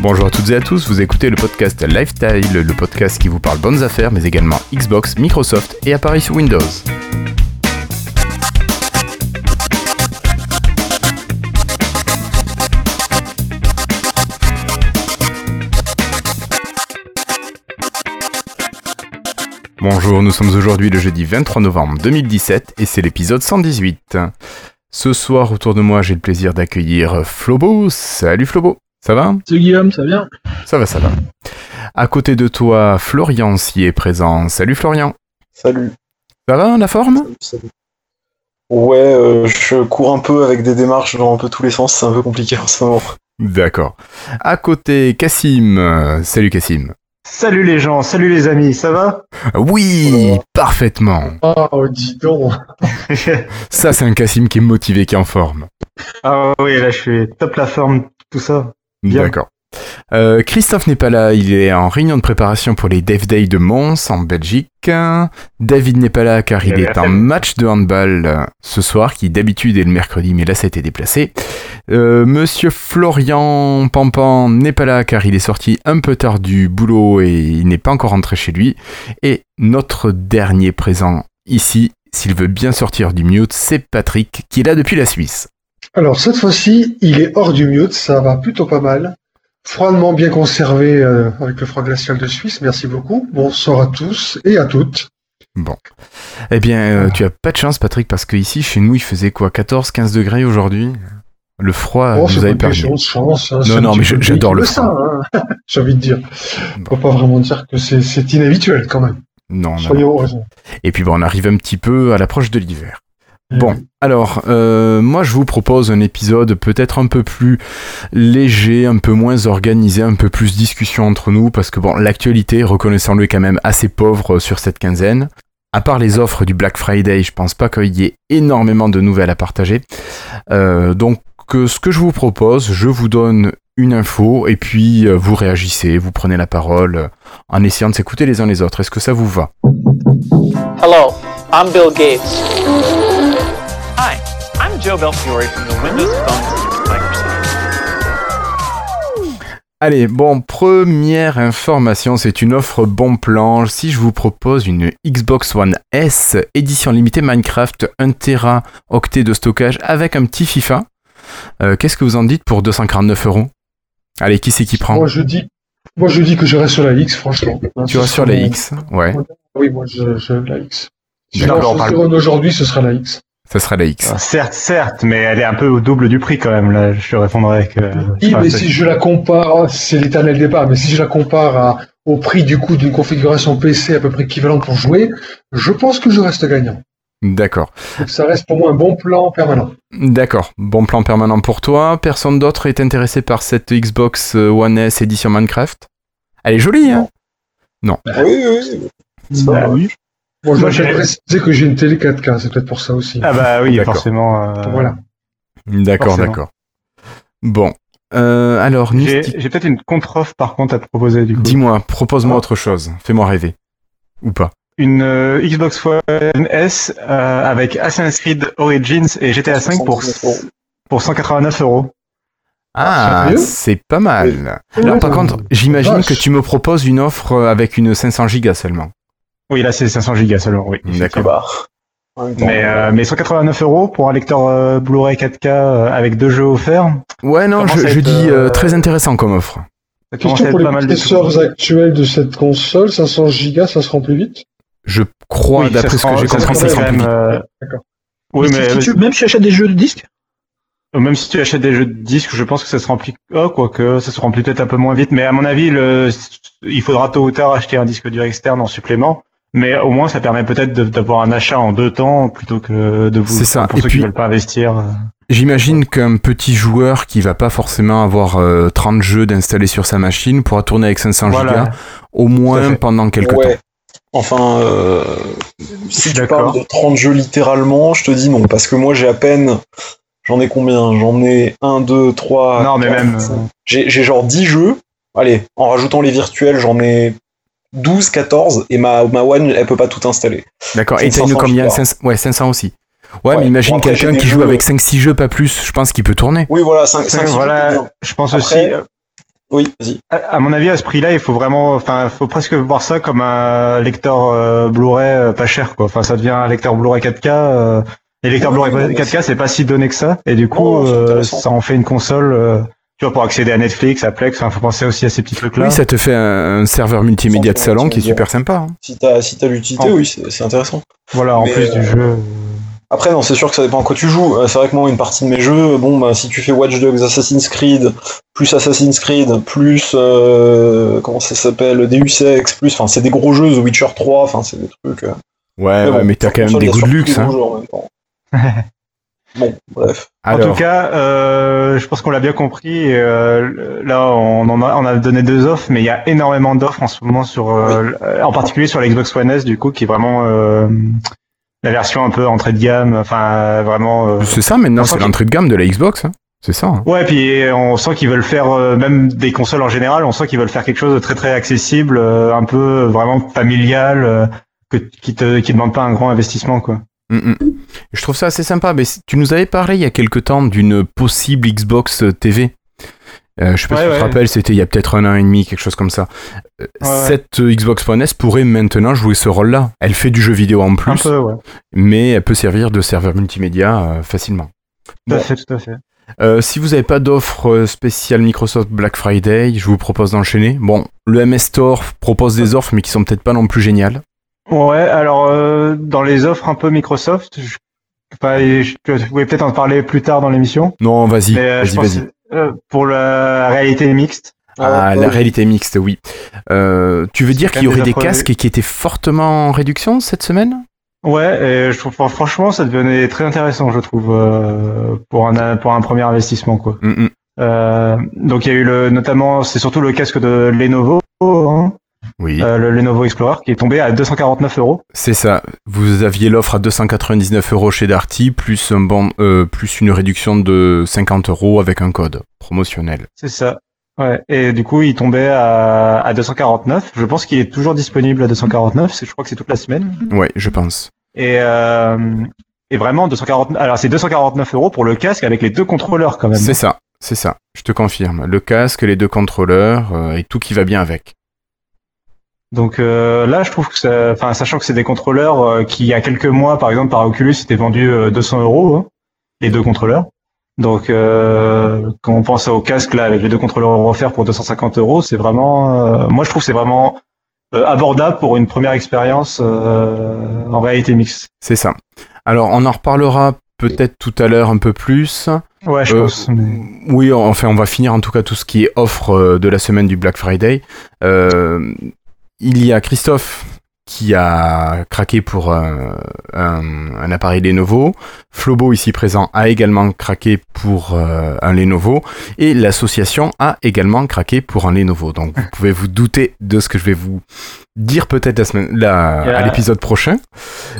Bonjour à toutes et à tous, vous écoutez le podcast Lifestyle, le podcast qui vous parle bonnes affaires, mais également Xbox, Microsoft et appareils sous Windows. Bonjour, nous sommes aujourd'hui le jeudi 23 novembre 2017 et c'est l'épisode 118. Ce soir autour de moi j'ai le plaisir d'accueillir Flobo. Salut Flobo, ça va? Salut Guillaume, ça va bien? Ça va, ça va. À côté de toi, Florian s'y est présent. Salut Florian. Salut. Ça va la forme? Salut. Ouais, euh, je cours un peu avec des démarches dans un peu tous les sens, c'est un peu compliqué en ce moment. D'accord. À côté, Cassim. Salut Cassim. Salut les gens, salut les amis, ça va? Oui, parfaitement. Oh, dis donc Ça, c'est un Cassim qui est motivé, qui est en forme. Ah oui, là je suis top la forme, tout ça. Bien. D'accord. Euh, Christophe n'est pas là, il est en réunion de préparation pour les Dev Day de Mons en Belgique. David n'est pas là car il est en match de handball euh, ce soir, qui d'habitude est le mercredi, mais là ça a été déplacé. Euh, Monsieur Florian Pampan n'est pas là car il est sorti un peu tard du boulot et il n'est pas encore rentré chez lui. Et notre dernier présent ici, s'il veut bien sortir du mute, c'est Patrick qui est là depuis la Suisse. Alors, cette fois-ci, il est hors du mute, ça va plutôt pas mal. Froidement bien conservé euh, avec le froid glacial de Suisse, merci beaucoup. Bonsoir à tous et à toutes. Bon. Eh bien, euh, tu as pas de chance, Patrick, parce que ici, chez nous, il faisait quoi 14, 15 degrés aujourd'hui? Le froid oh, nous avait perdu. chance. hein, Non, non, mais j'adore le ça, hein. J'ai envie de dire. On peut pas vraiment dire que c'est inhabituel quand même. Non, non. Soyons. Et puis, bon, on arrive un petit peu à l'approche de l'hiver. Bon, alors, euh, moi je vous propose un épisode peut-être un peu plus léger, un peu moins organisé, un peu plus discussion entre nous, parce que bon, l'actualité, reconnaissons-le, est quand même assez pauvre sur cette quinzaine. À part les offres du Black Friday, je pense pas qu'il y ait énormément de nouvelles à partager. Euh, donc, euh, ce que je vous propose, je vous donne une info, et puis euh, vous réagissez, vous prenez la parole, euh, en essayant de s'écouter les uns les autres. Est-ce que ça vous va? Hello, I'm Bill Gates. Hi, I'm Joe Belfiore from the Windows Phone team at Microsoft. Allez, bon, première information, c'est une offre bon plan. Si je vous propose une Xbox One S édition limitée Minecraft 1 Tera octet de stockage avec un petit FIFA, euh, qu'est-ce que vous en dites pour 249 euros? Allez, qui c'est qui prend? Moi, je dis, moi, je dis que je reste sur la X, franchement. Tu restes sur la X Ouais, Oui, moi, je, je la X. Si je parle- aujourd'hui, ce sera la X. ça sera la X. Ah, certes, certes, mais elle est un peu au double du prix quand même, là je te répondrai que... Oui, mais si je la compare, c'est l'éternel débat, mais si je la compare à- au prix du coup d'une configuration PC à peu près équivalente pour jouer, je pense que je reste gagnant. D'accord. Ça reste pour moi un bon plan permanent. D'accord. Bon plan permanent pour toi. Personne d'autre est intéressé par cette Xbox One S édition Minecraft? Elle est jolie, hein? Oui, oui, oui. C'est pas Bah oui. Bon, je Moi, vais préciser que j'ai une télé 4K, c'est peut-être pour ça aussi. Ah bah oui, forcément. euh, Voilà. D'accord, d'accord. Bon. Euh, alors, J'ai peut-être une contre-offre par contre à te proposer du coup. Dis-moi, propose-moi autre chose. Fais-moi rêver. Ou pas. Une euh, Xbox One S euh, avec Assassin's Creed Origins et GTA 5 pour, 79 euros. pour 189 euros. Ah, c'est pas mal. Alors, par contre, j'imagine que tu me proposes une offre avec une 500 gigas seulement. Oui, là c'est 500 gigas seulement, oui. D'accord. Bah, Mais, euh, mais 189 euros pour un lecteur euh, Blu-ray 4K euh, avec deux jeux offerts, Ouais, non, je, je être, dis euh, euh, très intéressant comme offre. ça commence à Question être pour les pas mal de processeurs actuels de cette console, 500 Go, ça se rend plus vite? Je crois, Oui, d'après ce que j'ai ça compris, ça plus même, vite. euh, D'accord. Oui, mais si tu, même si tu achètes des jeux de disques même si tu achètes des jeux de disques, je pense que ça se remplit. Oh, quoique, ça se remplit peut-être un peu moins vite. Mais à mon avis, le... il faudra tôt ou tard acheter un disque dur externe en supplément. Mais au moins, ça permet peut-être d'avoir un achat en deux temps plutôt que de vous. C'est ça. Pour Et ceux puis- qui veulent pas investir. euh. J'imagine qu'un petit joueur qui va pas forcément avoir euh, 30 jeux d'installer sur sa machine pourra tourner avec 500 Voilà. gigas au moins pendant quelques ouais. temps. Enfin, euh, si tu parles de 30 jeux littéralement, je te dis non, parce que moi j'ai à peine. J'en ai combien? J'en ai 1, 2, 3. non, mais même. euh, J'ai j'ai genre 10 jeux. Allez, en rajoutant les virtuels, j'en ai 12, 14, et ma, ma One, elle peut pas tout installer. D'accord. Et C'est t'as une 500 combien? gigas. 500 Ouais, 500 aussi. Ouais, Ouais. mais imagine quelqu'un qui joue jeux- avec 5-6 jeux, pas plus, je pense qu'il peut tourner. Oui, voilà, 5, 5 voilà, je pense Après, aussi. euh, Oui, vas-y. À, à mon avis, à ce prix-là, il faut vraiment, enfin, faut presque voir ça comme un lecteur euh, Blu-ray euh, pas cher, quoi. Enfin, ça devient un lecteur Blu-ray 4K. euh, les lecteurs Ouais, Blu-ray ouais, 4K, c'est pas si donné que ça. Et du coup, Oh, euh, ça en fait une console, euh, tu vois, pour accéder à Netflix, à Plex. Enfin, faut penser aussi à ces petits trucs-là. Oui, ça te fait un, un serveur multimédia de salon qui est super sympa. hein. Si t'as si t'as l'utilité, oui, c'est c'est intéressant. Voilà, en Mais, plus du euh, jeu. Après, non, c'est sûr que ça dépend à quoi tu joues. Euh, C'est vrai que moi, une partie de mes jeux, bon, bah, si tu fais Watch Dogs, Assassin's Creed, plus Assassin's Creed, plus, euh, comment ça s'appelle, Deus Ex, plus, enfin, c'est des gros jeux, The Witcher 3, enfin, c'est des trucs. euh, Ouais, mais ouais, bon, mais t'as quand même des goûts de luxe. Hein. gros jeux en même temps. bon, bref. En tout cas, euh, je pense qu'on l'a bien compris. euh, là, on, en a, on a donné deux offres, mais il y a énormément d'offres en ce moment sur, euh, en particulier sur la Xbox One S, du coup, qui est vraiment euh, la version un peu entrée de gamme. Enfin, vraiment. euh, c'est ça maintenant, c'est l'entrée de gamme de la Xbox. hein. C'est ça. hein. Ouais, puis on sent qu'ils veulent faire euh, même des consoles en général. On sent qu'ils veulent faire quelque chose de très très accessible, euh, un peu vraiment familial, euh, que, qui te qui demande pas un grand investissement, quoi. Mm, mm. Je trouve ça assez sympa. Mais tu nous avais parlé il y a quelque temps d'une possible Xbox TV. Euh, je sais pas Ouais, si tu ouais. te rappelles, c'était il y a peut-être un an et demi, quelque chose comme ça. Euh, Ouais. Cette euh, Xbox One S pourrait maintenant jouer ce rôle-là. Elle fait du jeu vidéo en plus, peu, mais elle peut servir de serveur multimédia euh, facilement. Tout à Bon. fait, tout à fait. Euh, si vous n'avez pas d'offre spéciale Microsoft Black Friday, je vous propose d'enchaîner. Bon, le MS Store propose des offres, mais qui sont peut-être pas non plus géniales. Ouais, alors euh, dans les offres un peu Microsoft, je, enfin, je, je pouvais peut-être en parler plus tard dans l'émission. Non, vas-y, euh, vas-y, vas-y. euh, pour la réalité mixte. Ah, Ouais, la réalité mixte, oui. Euh, tu veux dire qu'il y aurait des des casques qui étaient fortement en réduction cette semaine? Ouais, et je trouve franchement ça devenait très intéressant, je trouve, euh, pour un pour un premier investissement quoi. Mm, mm. Euh, donc il y a eu le notamment c'est surtout le casque de Lenovo, hein, Oui, euh, le Lenovo Explorer qui est tombé à 249 euros. c'est ça. Vous aviez l'offre à 299 euros chez Darty, plus, un bon, euh, plus une réduction de 50 euros avec un code promotionnel. C'est ça. Ouais. Et du coup il tombait à, à 249. Je pense qu'il est toujours disponible à 249. C'est je crois que c'est toute la semaine. Ouais, je pense. Et euh, et vraiment 249. Alors c'est 249 euros pour le casque avec les deux contrôleurs quand même. C'est ça, c'est ça. Je te confirme. Le casque, les deux contrôleurs euh, et tout qui va bien avec. Donc euh, là, je trouve que, ça, enfin, sachant que c'est des contrôleurs euh, qui, il y a quelques mois, par exemple, par Oculus, étaient vendus euh, 200 euros, hein, les deux contrôleurs. Donc, euh, quand on pense au casque là, avec les deux contrôleurs offerts pour 250 euros, c'est vraiment, euh, moi, je trouve que c'est vraiment euh, abordable pour une première expérience euh, en réalité mixte. C'est ça. Alors, on en reparlera peut-être tout à l'heure un peu plus. Ouais, je Euh, pense. mais- Oui, enfin, on va finir en tout cas tout ce qui est offre euh, de la semaine du Black Friday. Euh, il y a Christophe qui a craqué pour euh, un, un appareil Lenovo. Flobo, ici présent, a également craqué pour euh, un Lenovo. Et l'association a également craqué pour un Lenovo. Donc, vous pouvez vous douter de ce que je vais vous dire peut-être la semaine, la- Yeah. à l'épisode prochain.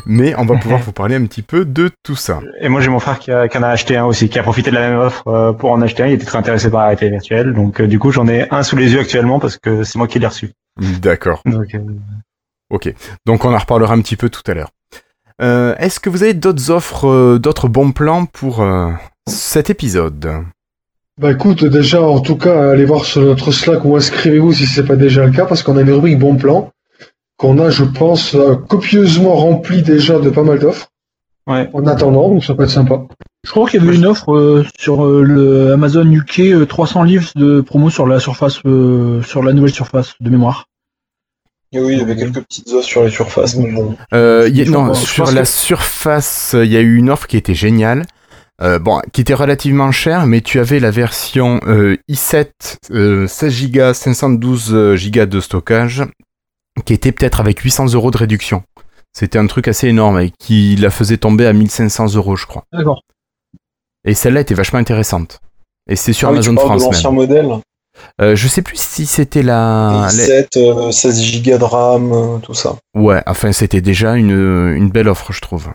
Mais on va pouvoir vous parler un petit peu de tout ça. Et moi, j'ai mon frère qui, a, qui en a acheté un aussi, qui a profité de la même offre euh, pour en acheter un. Il était très intéressé par la réalité virtuelle. Donc, du coup, j'en ai un sous les yeux actuellement parce que c'est moi qui l'ai reçu. D'accord. Donc, Ok, donc on en reparlera un petit peu tout à l'heure. Euh, Est-ce que vous avez d'autres offres, euh, d'autres bons plans pour euh, cet épisode? Bah écoute, déjà, en tout cas, allez voir sur notre Slack ou inscrivez-vous si c'est pas déjà le cas, parce qu'on a une rubrique bon plan qu'on a, je pense, euh, copieusement remplie déjà de pas mal d'offres. Ouais. En attendant, donc ça peut être sympa. Je crois qu'il y avait une offre euh, sur euh, le Amazon UK, euh, 300 livres de promo sur la surface, euh, sur la nouvelle surface de mémoire. Et oui, il y avait quelques petites offres sur les surfaces, mais bon. Euh, y a- Non, sur la que- surface, il y a eu une offre qui était géniale. Euh, bon, qui était relativement chère, mais tu avais la version euh, i7 euh, 16 Go, 512 Go de stockage, qui était peut-être avec 800 euros de réduction. C'était un truc assez énorme et qui la faisait tomber à 1500 euros, je crois. D'accord. Et celle-là était vachement intéressante. Et c'est sur Ah oui, tu Amazon de France l'ancien même. modèle. Euh, je sais plus si c'était la. la- 7, euh, 16 Go de RAM, euh, tout ça. Ouais, enfin c'était déjà une, une belle offre, je trouve.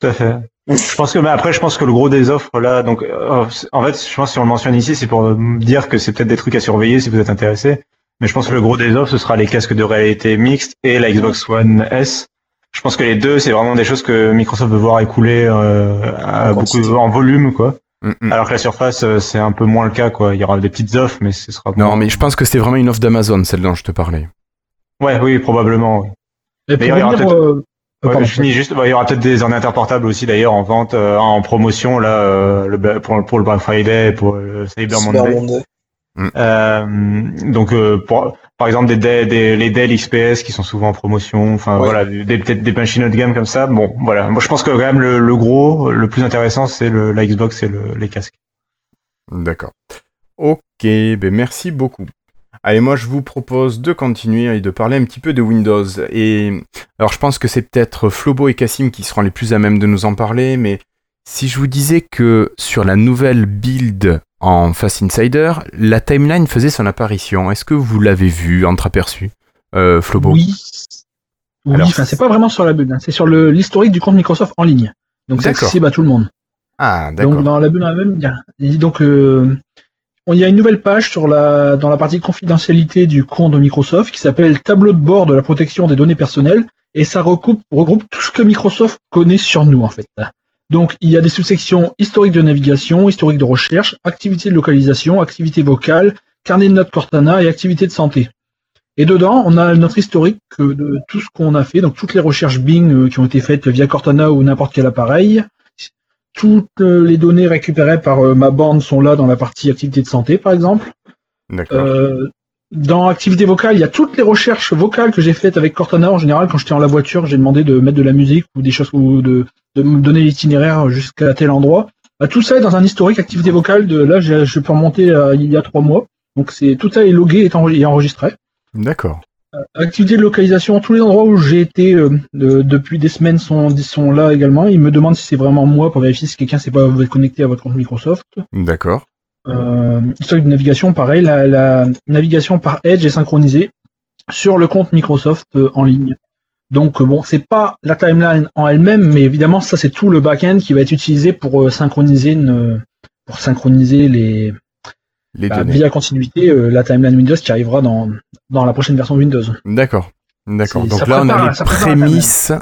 Tout à fait. Je pense que, mais après, je pense que le gros des offres là, donc, euh, en fait, je pense que si on le mentionne ici, c'est pour dire que c'est peut-être des trucs à surveiller si vous êtes intéressé. Mais je pense que le gros des offres, ce sera les casques de réalité mixte et la Xbox One S. Je pense que les deux, c'est vraiment des choses que Microsoft veut voir écouler euh, à beaucoup en volume, quoi. Mm, mm. Alors que la Surface, euh, c'est un peu moins le cas, quoi. Il y aura des petites offres, mais ce sera. Non, moins- mais je pense que c'était vraiment une offre d'Amazon, celle dont je te parlais. Ouais, oui, probablement. oui. Et il y aura peut-être- euh, Ouais, pardon. je finis juste. bah, il y aura peut-être des ordinateurs portables aussi, d'ailleurs, en vente, euh, en promotion là, euh, le, pour, pour le Black Friday, pour le Cyber Cyber Monday. Monday. Euh, donc, euh, pour, par exemple, des, Dell- des, les Dell XPS qui sont souvent en promotion, enfin Ouais. voilà, des- peut-être des machines haut de gamme comme ça. Bon, voilà. Moi, je pense que quand même le, le gros, le plus intéressant, c'est le, la Xbox et le, les casques. D'accord. Ok, ben merci beaucoup. Allez, moi je vous propose de continuer et de parler un petit peu de Windows. Et alors je pense que c'est peut-être Flobo et Cassim qui seront les plus à même de nous en parler, mais si je vous disais que sur la nouvelle build en Fast Insider, la timeline faisait son apparition, est-ce que vous l'avez vu, entreaperçu, euh, Flobo Oui. Oui, Alors- enfin, c'est pas vraiment sur la bulle, hein, c'est sur l'historique du compte Microsoft en ligne. Donc c'est accessible à tout le monde. Ah, d'accord. Donc dans la bulle elle-même, il y a, donc euh, il y a une nouvelle page sur la dans la partie confidentialité du compte de Microsoft qui s'appelle Tableau de bord de la protection des données personnelles et ça recoupe, regroupe tout ce que Microsoft connaît sur nous en fait. Donc il y a des sous-sections historique de navigation, historique de recherche, activité de localisation, activité vocale, carnet de notes Cortana et activité de santé. Et dedans, on a notre historique de tout ce qu'on a fait, donc toutes les recherches Bing euh, qui ont été faites via Cortana ou n'importe quel appareil, toutes euh, les données récupérées par euh, ma bande sont là dans la partie activité de santé, par exemple. D'accord. Euh, dans activité vocale, il y a toutes les recherches vocales que j'ai faites avec Cortana. En général, quand j'étais en la voiture, j'ai demandé de mettre de la musique ou des choses ou de, de me donner l'itinéraire jusqu'à tel endroit. Bah, tout ça est dans un historique activité vocale de là, je peux remonter à il y a trois mois. Donc c'est tout ça est logué et enre- et enregistré. D'accord. Activité de localisation, tous les endroits où j'ai été euh, de- depuis des semaines sont, sont là également. Ils me demandent si c'est vraiment moi pour vérifier si quelqu'un s'est pas connecté à votre compte Microsoft. D'accord. Euh, historique de navigation, pareil, la, la navigation par Edge est synchronisée sur le compte Microsoft euh, en ligne. Donc euh, bon, c'est pas la timeline en elle-même, mais évidemment ça c'est tout le back-end qui va être utilisé pour euh, synchroniser une, pour synchroniser les Les bah, données. via continuité euh, la timeline Windows qui arrivera dans dans la prochaine version Windows. D'accord. D'accord. Donc là, on a les prémices,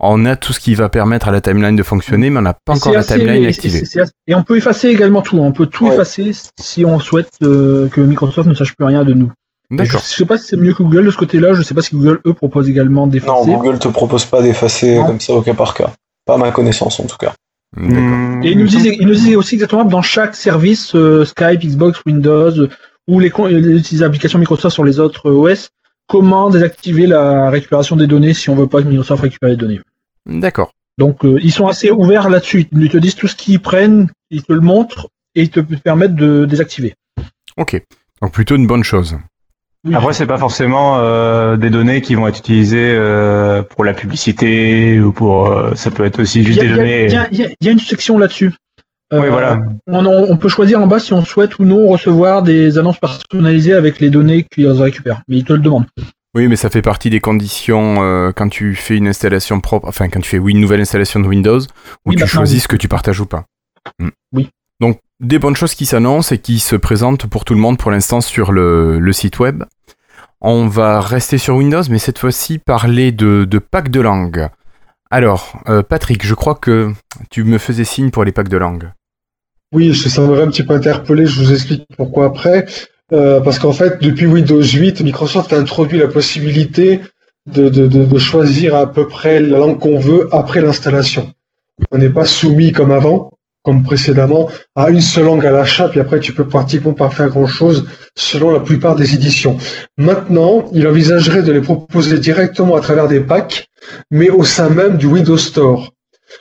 on a tout ce qui va permettre à la timeline de fonctionner, mais on n'a pas Et encore la assez- timeline et activée. Et on peut effacer également tout. On peut tout Ouais. effacer si on souhaite euh, que Microsoft ne sache plus rien de nous. D'accord. Je sais pas si c'est mieux que Google de ce côté-là. Je sais pas si Google eux propose également Non, d'effacer. Google te propose pas d'effacer Non. comme ça au cas par cas. Pas à ma connaissance en tout cas. D'accord. Et ils nous disent, ils nous disent aussi exactement dans chaque service euh, Skype, Xbox, Windows euh, ou les, les applications Microsoft sur les autres euh, OS, comment désactiver la récupération des données si on veut pas que Microsoft récupère les données. D'accord. Donc euh, ils sont assez ouverts là-dessus. Ils te disent tout ce qu'ils prennent, ils te le montrent et ils te permettent de désactiver. Ok. Donc plutôt une bonne chose. Oui. Après, c'est pas forcément euh, des données qui vont être utilisées euh, pour la publicité ou pour. euh, ça peut être aussi juste a, des données. y y il y a une section là-dessus. Oui, Euh, voilà. On, peut choisir en bas si on souhaite ou non recevoir des annonces personnalisées avec les données qu'ils récupèrent. Mais ils te le demandent. Oui, mais ça fait partie des conditions euh, quand tu fais une installation propre, enfin quand tu fais oui, une nouvelle installation de Windows, où Oui, tu choisis oui. ce que tu partages ou pas. Mm. Oui. Donc des bonnes choses qui s'annoncent et qui se présentent pour tout le monde pour l'instant sur le, le site web. On va rester sur Windows, mais cette fois-ci parler de, de packs de langue. Alors, euh, Patrick, je crois que tu me faisais signe pour les packs de langue. Oui, je- ça m'aurait un petit peu interpellé, je vous explique pourquoi après. Euh, parce qu'en fait, depuis Windows 8, Microsoft a introduit la possibilité de, de, de, de choisir à peu près la langue qu'on veut après l'installation. On n'est pas soumis comme avant, comme précédemment, à une seule langue à l'achat, puis après tu peux pratiquement pas faire grand-chose selon la plupart des éditions. Maintenant, il envisagerait de les proposer directement à travers des packs, mais au sein même du Windows Store.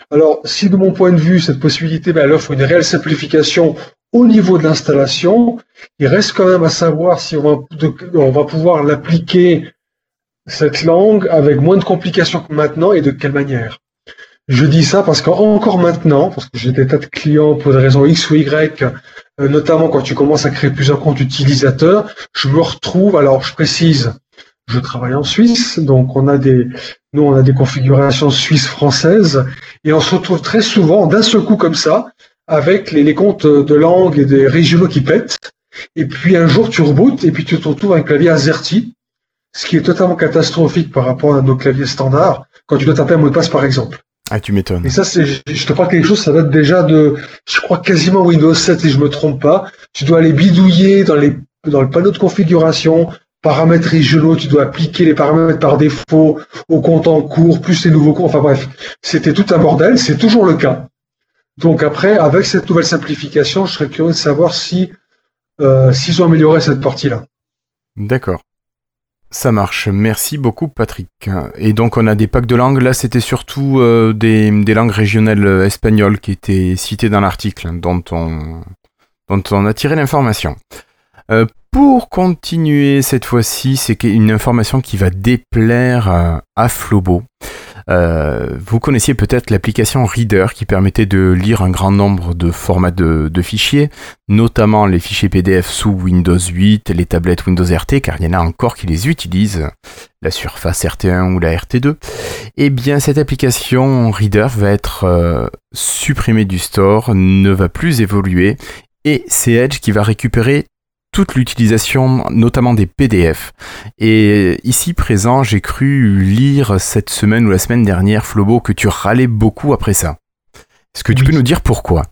Alors, si de mon point de vue, cette possibilité, ben, elle offre une réelle simplification au niveau de l'installation, il reste quand même à savoir si on va, on va pouvoir l'appliquer, cette langue, avec moins de complications que maintenant et de quelle manière. Je dis ça parce qu'encore maintenant, parce que j'ai des tas de clients pour des raisons X ou Y, euh, notamment quand tu commences à créer plusieurs comptes utilisateurs, je me retrouve, alors je précise, je travaille en Suisse, donc on a des, nous on a des configurations suisses-françaises, et on se retrouve très souvent d'un seul coup comme ça, avec les, les comptes de langue et des régionaux qui pètent, et puis un jour tu rebootes, et puis tu te retrouves avec un clavier AZERTY, ce qui est totalement catastrophique par rapport à nos claviers standards, quand tu dois taper un mot de passe par exemple. Ah, tu m'étonnes. Et ça, c'est, je te parle quelque chose, ça date déjà de, je crois quasiment Windows 7 si je me trompe pas. Tu dois aller bidouiller dans les, dans le panneau de configuration, paramètres régionaux, tu dois appliquer les paramètres par défaut au compte en cours, plus les nouveaux comptes. Enfin bref, c'était tout un bordel, c'est toujours le cas. Donc après, avec cette nouvelle simplification, je serais curieux de savoir si, euh, s'ils ont amélioré cette partie-là. D'accord. Ça marche. Merci beaucoup, Patrick. Et donc, on a des packs de langues. Là, c'était surtout euh, des, langues régionales euh, espagnoles qui étaient citées dans l'article dont on, dont on a tiré l'information. Euh, pour continuer cette fois-ci, c'est une information qui va déplaire à, à Flobo. Euh, vous connaissiez peut-être l'application Reader qui permettait de lire un grand nombre de formats de, de, fichiers, notamment les fichiers PDF sous Windows 8, les tablettes Windows RT, car il y en a encore qui les utilisent, la Surface RT1 ou la RT2. Eh bien, cette application Reader va être euh, supprimée du store, ne va plus évoluer, et c'est Edge qui va récupérer toute l'utilisation notamment des PDF. Et ici présent, j'ai cru lire cette semaine ou la semaine dernière, Flobo, que tu râlais beaucoup après ça. Est-ce que tu Oui. peux nous dire pourquoi?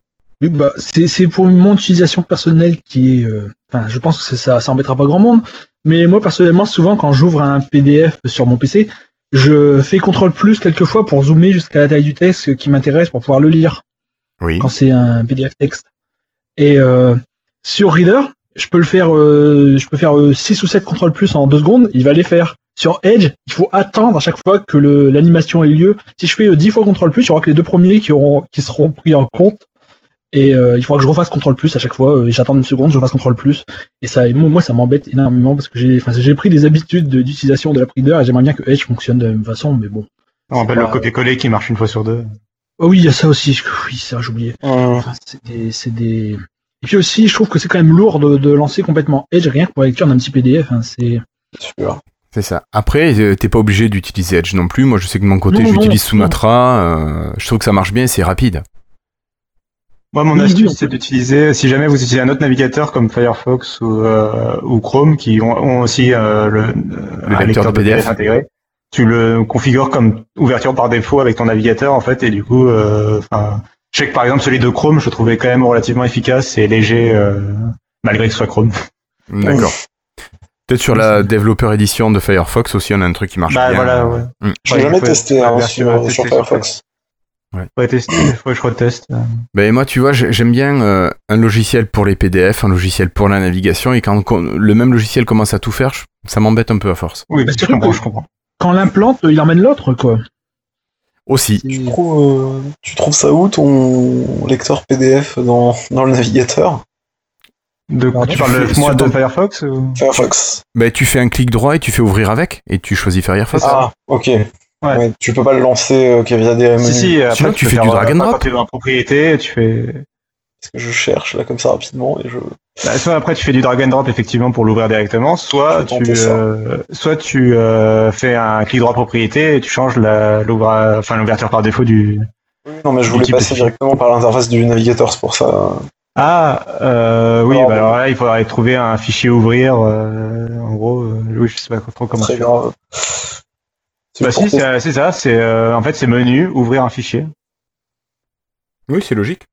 Oui, bah, c'est pour mon utilisation personnelle qui est. euh, Enfin, je pense que ça, ça embêtera pas grand monde. Mais moi, personnellement, souvent, quand j'ouvre un PDF sur mon PC, je fais CTRL plus quelquefois pour zoomer jusqu'à la taille du texte qui m'intéresse pour pouvoir le lire Oui. quand c'est un PDF texte. Et euh, sur Reader, je peux le faire, euh, je peux faire 6 ou 7 contrôles plus en 2 secondes, il va les faire. Sur Edge, il faut attendre à chaque fois que le- l'animation ait lieu. Si je fais euh, 10 fois contrôle plus, il y aura que les deux premiers qui auront, qui seront pris en compte. Et euh, il faudra que je refasse contrôle plus à chaque fois. euh, J'attends une seconde, je refasse contrôle plus. Et ça, moi, moi, ça m'embête énormément parce que j'ai, enfin, j'ai pris des habitudes de- d'utilisation de la Reader et j'aimerais bien que Edge fonctionne de la même façon, mais bon. On rappelle pas- le copier-coller qui marche une fois sur deux. Oh oui, il y a ça aussi. Oui, ça, j'ai oublié. Enfin, c'est des, c'est des... Et puis aussi, je trouve que c'est quand même lourd de, de lancer complètement Edge rien que pour la lecture d'un petit PDF. hein, c'est... Sûr. C'est ça. Après, euh, t'es pas obligé d'utiliser Edge non plus. Moi, je sais que de mon côté, j'utilise. Sumatra. euh, je trouve que ça marche bien et c'est rapide. Moi, mon Oui, astuce, c'est d'utiliser, si jamais vous utilisez un autre navigateur comme Firefox ou, euh, ou Chrome, qui ont, ont aussi euh, le, Le un lecteur de PDF. intégré, tu le configures comme ouverture par défaut avec ton navigateur, en fait, et du coup, euh, enfin, je sais que par exemple, celui de Chrome, je le trouvais quand même relativement efficace et léger, euh, malgré que ce soit Chrome. D'accord. Peut-être sur la développeur édition de Firefox aussi, on a un truc qui marche Bah bien. voilà, ouais. Mm. J'ai Ouais, jamais testé hein, sur, sur sur Firefox. Faut tester, faut que je reteste. Ben moi, tu vois, j'ai- j'aime bien euh, un logiciel pour les PDF, un logiciel pour la navigation, et quand le même logiciel commence à tout faire, je- ça m'embête un peu à force. Oui, Bah, je surtout comprends, que- je comprends. Quand l'implante, il emmène l'autre, quoi. Aussi. Tu trouves, euh, tu trouves ça où ton lecteur PDF dans, dans le navigateur? De, tu parles de moi de Firefox ou... Firefox. Ben tu fais un clic droit et tu fais ouvrir avec, et tu choisis Firefox. Ah, ok. Ouais, tu peux pas le lancer euh, via des menus. Si, si, après, Sinon, tu fais faire, du drag and euh, drop. Quand tu es en propriété, tu fais. Parce que je cherche là comme ça rapidement et je. Bah, soit après tu fais du drag and drop effectivement pour l'ouvrir directement, soit tu, euh, soit tu euh, fais un clic droit propriété et tu changes l'ouvra- enfin, l'ouverture par défaut du. Non, mais je voulais de passer directement par l'interface du navigateur, c'est pour ça. Ah, euh, oui, Alors, bah, alors là il faudrait trouver un fichier ouvrir. euh, en gros, euh, oui, je sais pas trop comment. Très grave. Bah si, c'est c'est ça. C'est euh, en fait c'est menu, ouvrir un fichier. Oui, c'est logique.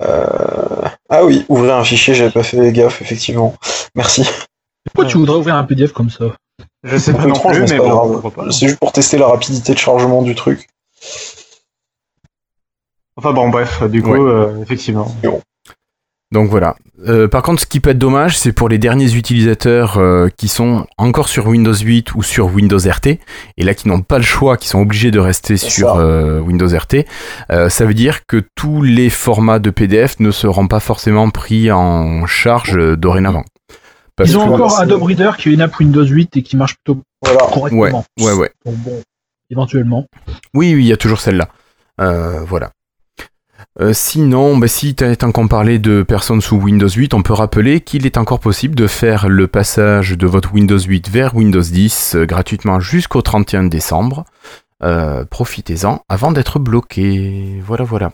Euh, Ah oui, ouvrir un fichier, j'avais pas fait gaffe, effectivement. Merci. Pourquoi tu voudrais ouvrir un PDF comme ça? Je sais pas non plus, mais c'est mais bon, juste pour tester la rapidité de chargement du truc. Enfin bon, bref, du coup, Ouais. euh, effectivement. Donc voilà. Euh, par contre, ce qui peut être dommage, c'est pour les derniers utilisateurs euh, qui sont encore sur Windows 8 ou sur Windows RT, et là qui n'ont pas le choix, qui sont obligés de rester sur euh, Windows RT. euh, ça veut dire que tous les formats de PDF ne seront pas forcément pris en charge euh, dorénavant. Parce Ils ont que- encore Adobe Reader qui est une app Windows 8 et qui marche plutôt Voilà. Ouais, correctement. ouais, ouais. Donc bon, éventuellement. Oui, oui, il y a toujours celle-là. Euh, voilà. Euh, sinon, bah, si tu encore parlé de personnes sous Windows 8, on peut rappeler qu'il est encore possible de faire le passage de votre Windows 8 vers Windows 10 euh, gratuitement jusqu'au 31 décembre. Euh, Profitez-en avant d'être bloqué. Voilà, voilà.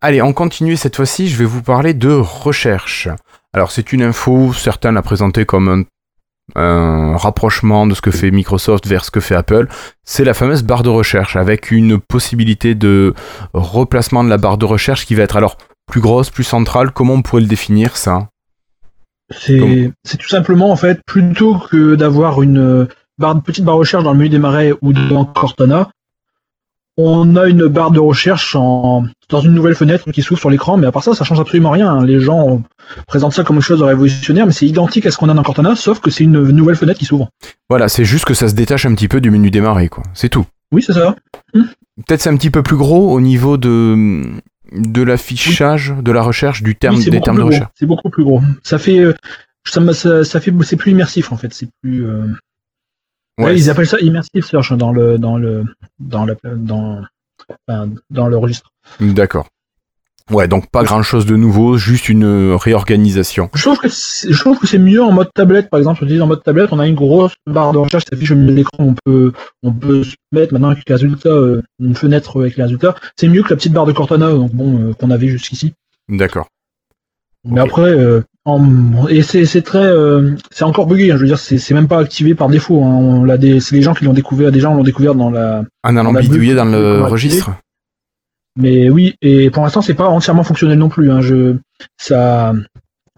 Allez, on continue cette fois-ci. Je vais vous parler de recherche. Alors, c'est une info, certains la présentaient comme un un rapprochement de ce que fait Microsoft vers ce que fait Apple, c'est la fameuse barre de recherche avec une possibilité de replacement de la barre de recherche qui va être alors plus grosse, plus centrale. Comment on pourrait le définir ça? C'est tout simplement en fait plutôt que d'avoir une euh, barre, petite barre de recherche dans le menu des marais ou dans Cortana, on a une barre de recherche en, dans une nouvelle fenêtre qui s'ouvre sur l'écran, mais à part ça, ça change absolument rien. Les gens présentent ça comme une chose de révolutionnaire, mais c'est identique à ce qu'on a dans Cortana, sauf que c'est une nouvelle fenêtre qui s'ouvre. Voilà, c'est juste que ça se détache un petit peu du menu démarrer, quoi. C'est tout. Oui, c'est ça. Peut-être c'est un petit peu plus gros au niveau de de l'affichage, de la recherche, du terme, Oui, des termes de recherche. C'est beaucoup plus gros. Ça fait, euh, ça fait, c'est plus immersif en fait. C'est plus. euh, Ouais, ouais, ils appellent ça immersive search dans le dans le dans la dans dans le registre. D'accord. Ouais, donc pas grand chose de nouveau, juste une euh, réorganisation. Je trouve que c'est, je trouve que c'est mieux en mode tablette, par exemple. Je dis en mode tablette, on a une grosse barre de recherche qui s'affiche au milieu de l'écran. On peut, on peut se mettre maintenant avec les résultats, euh, une fenêtre avec les résultats. C'est mieux que la petite barre de Cortana, donc bon, euh, qu'on avait jusqu'ici. D'accord. Mais après, euh, en- et c'est, très, euh, c'est encore bugué. hein. je veux dire, c'est, même pas activé par défaut. hein. On l'a des, c'est les gens qui l'ont découvert. Des gens l'ont découvert dans la. En allant On bidouiller dans le registre. Mais oui, et pour l'instant, c'est pas entièrement fonctionnel non plus. Hein. Je, ça,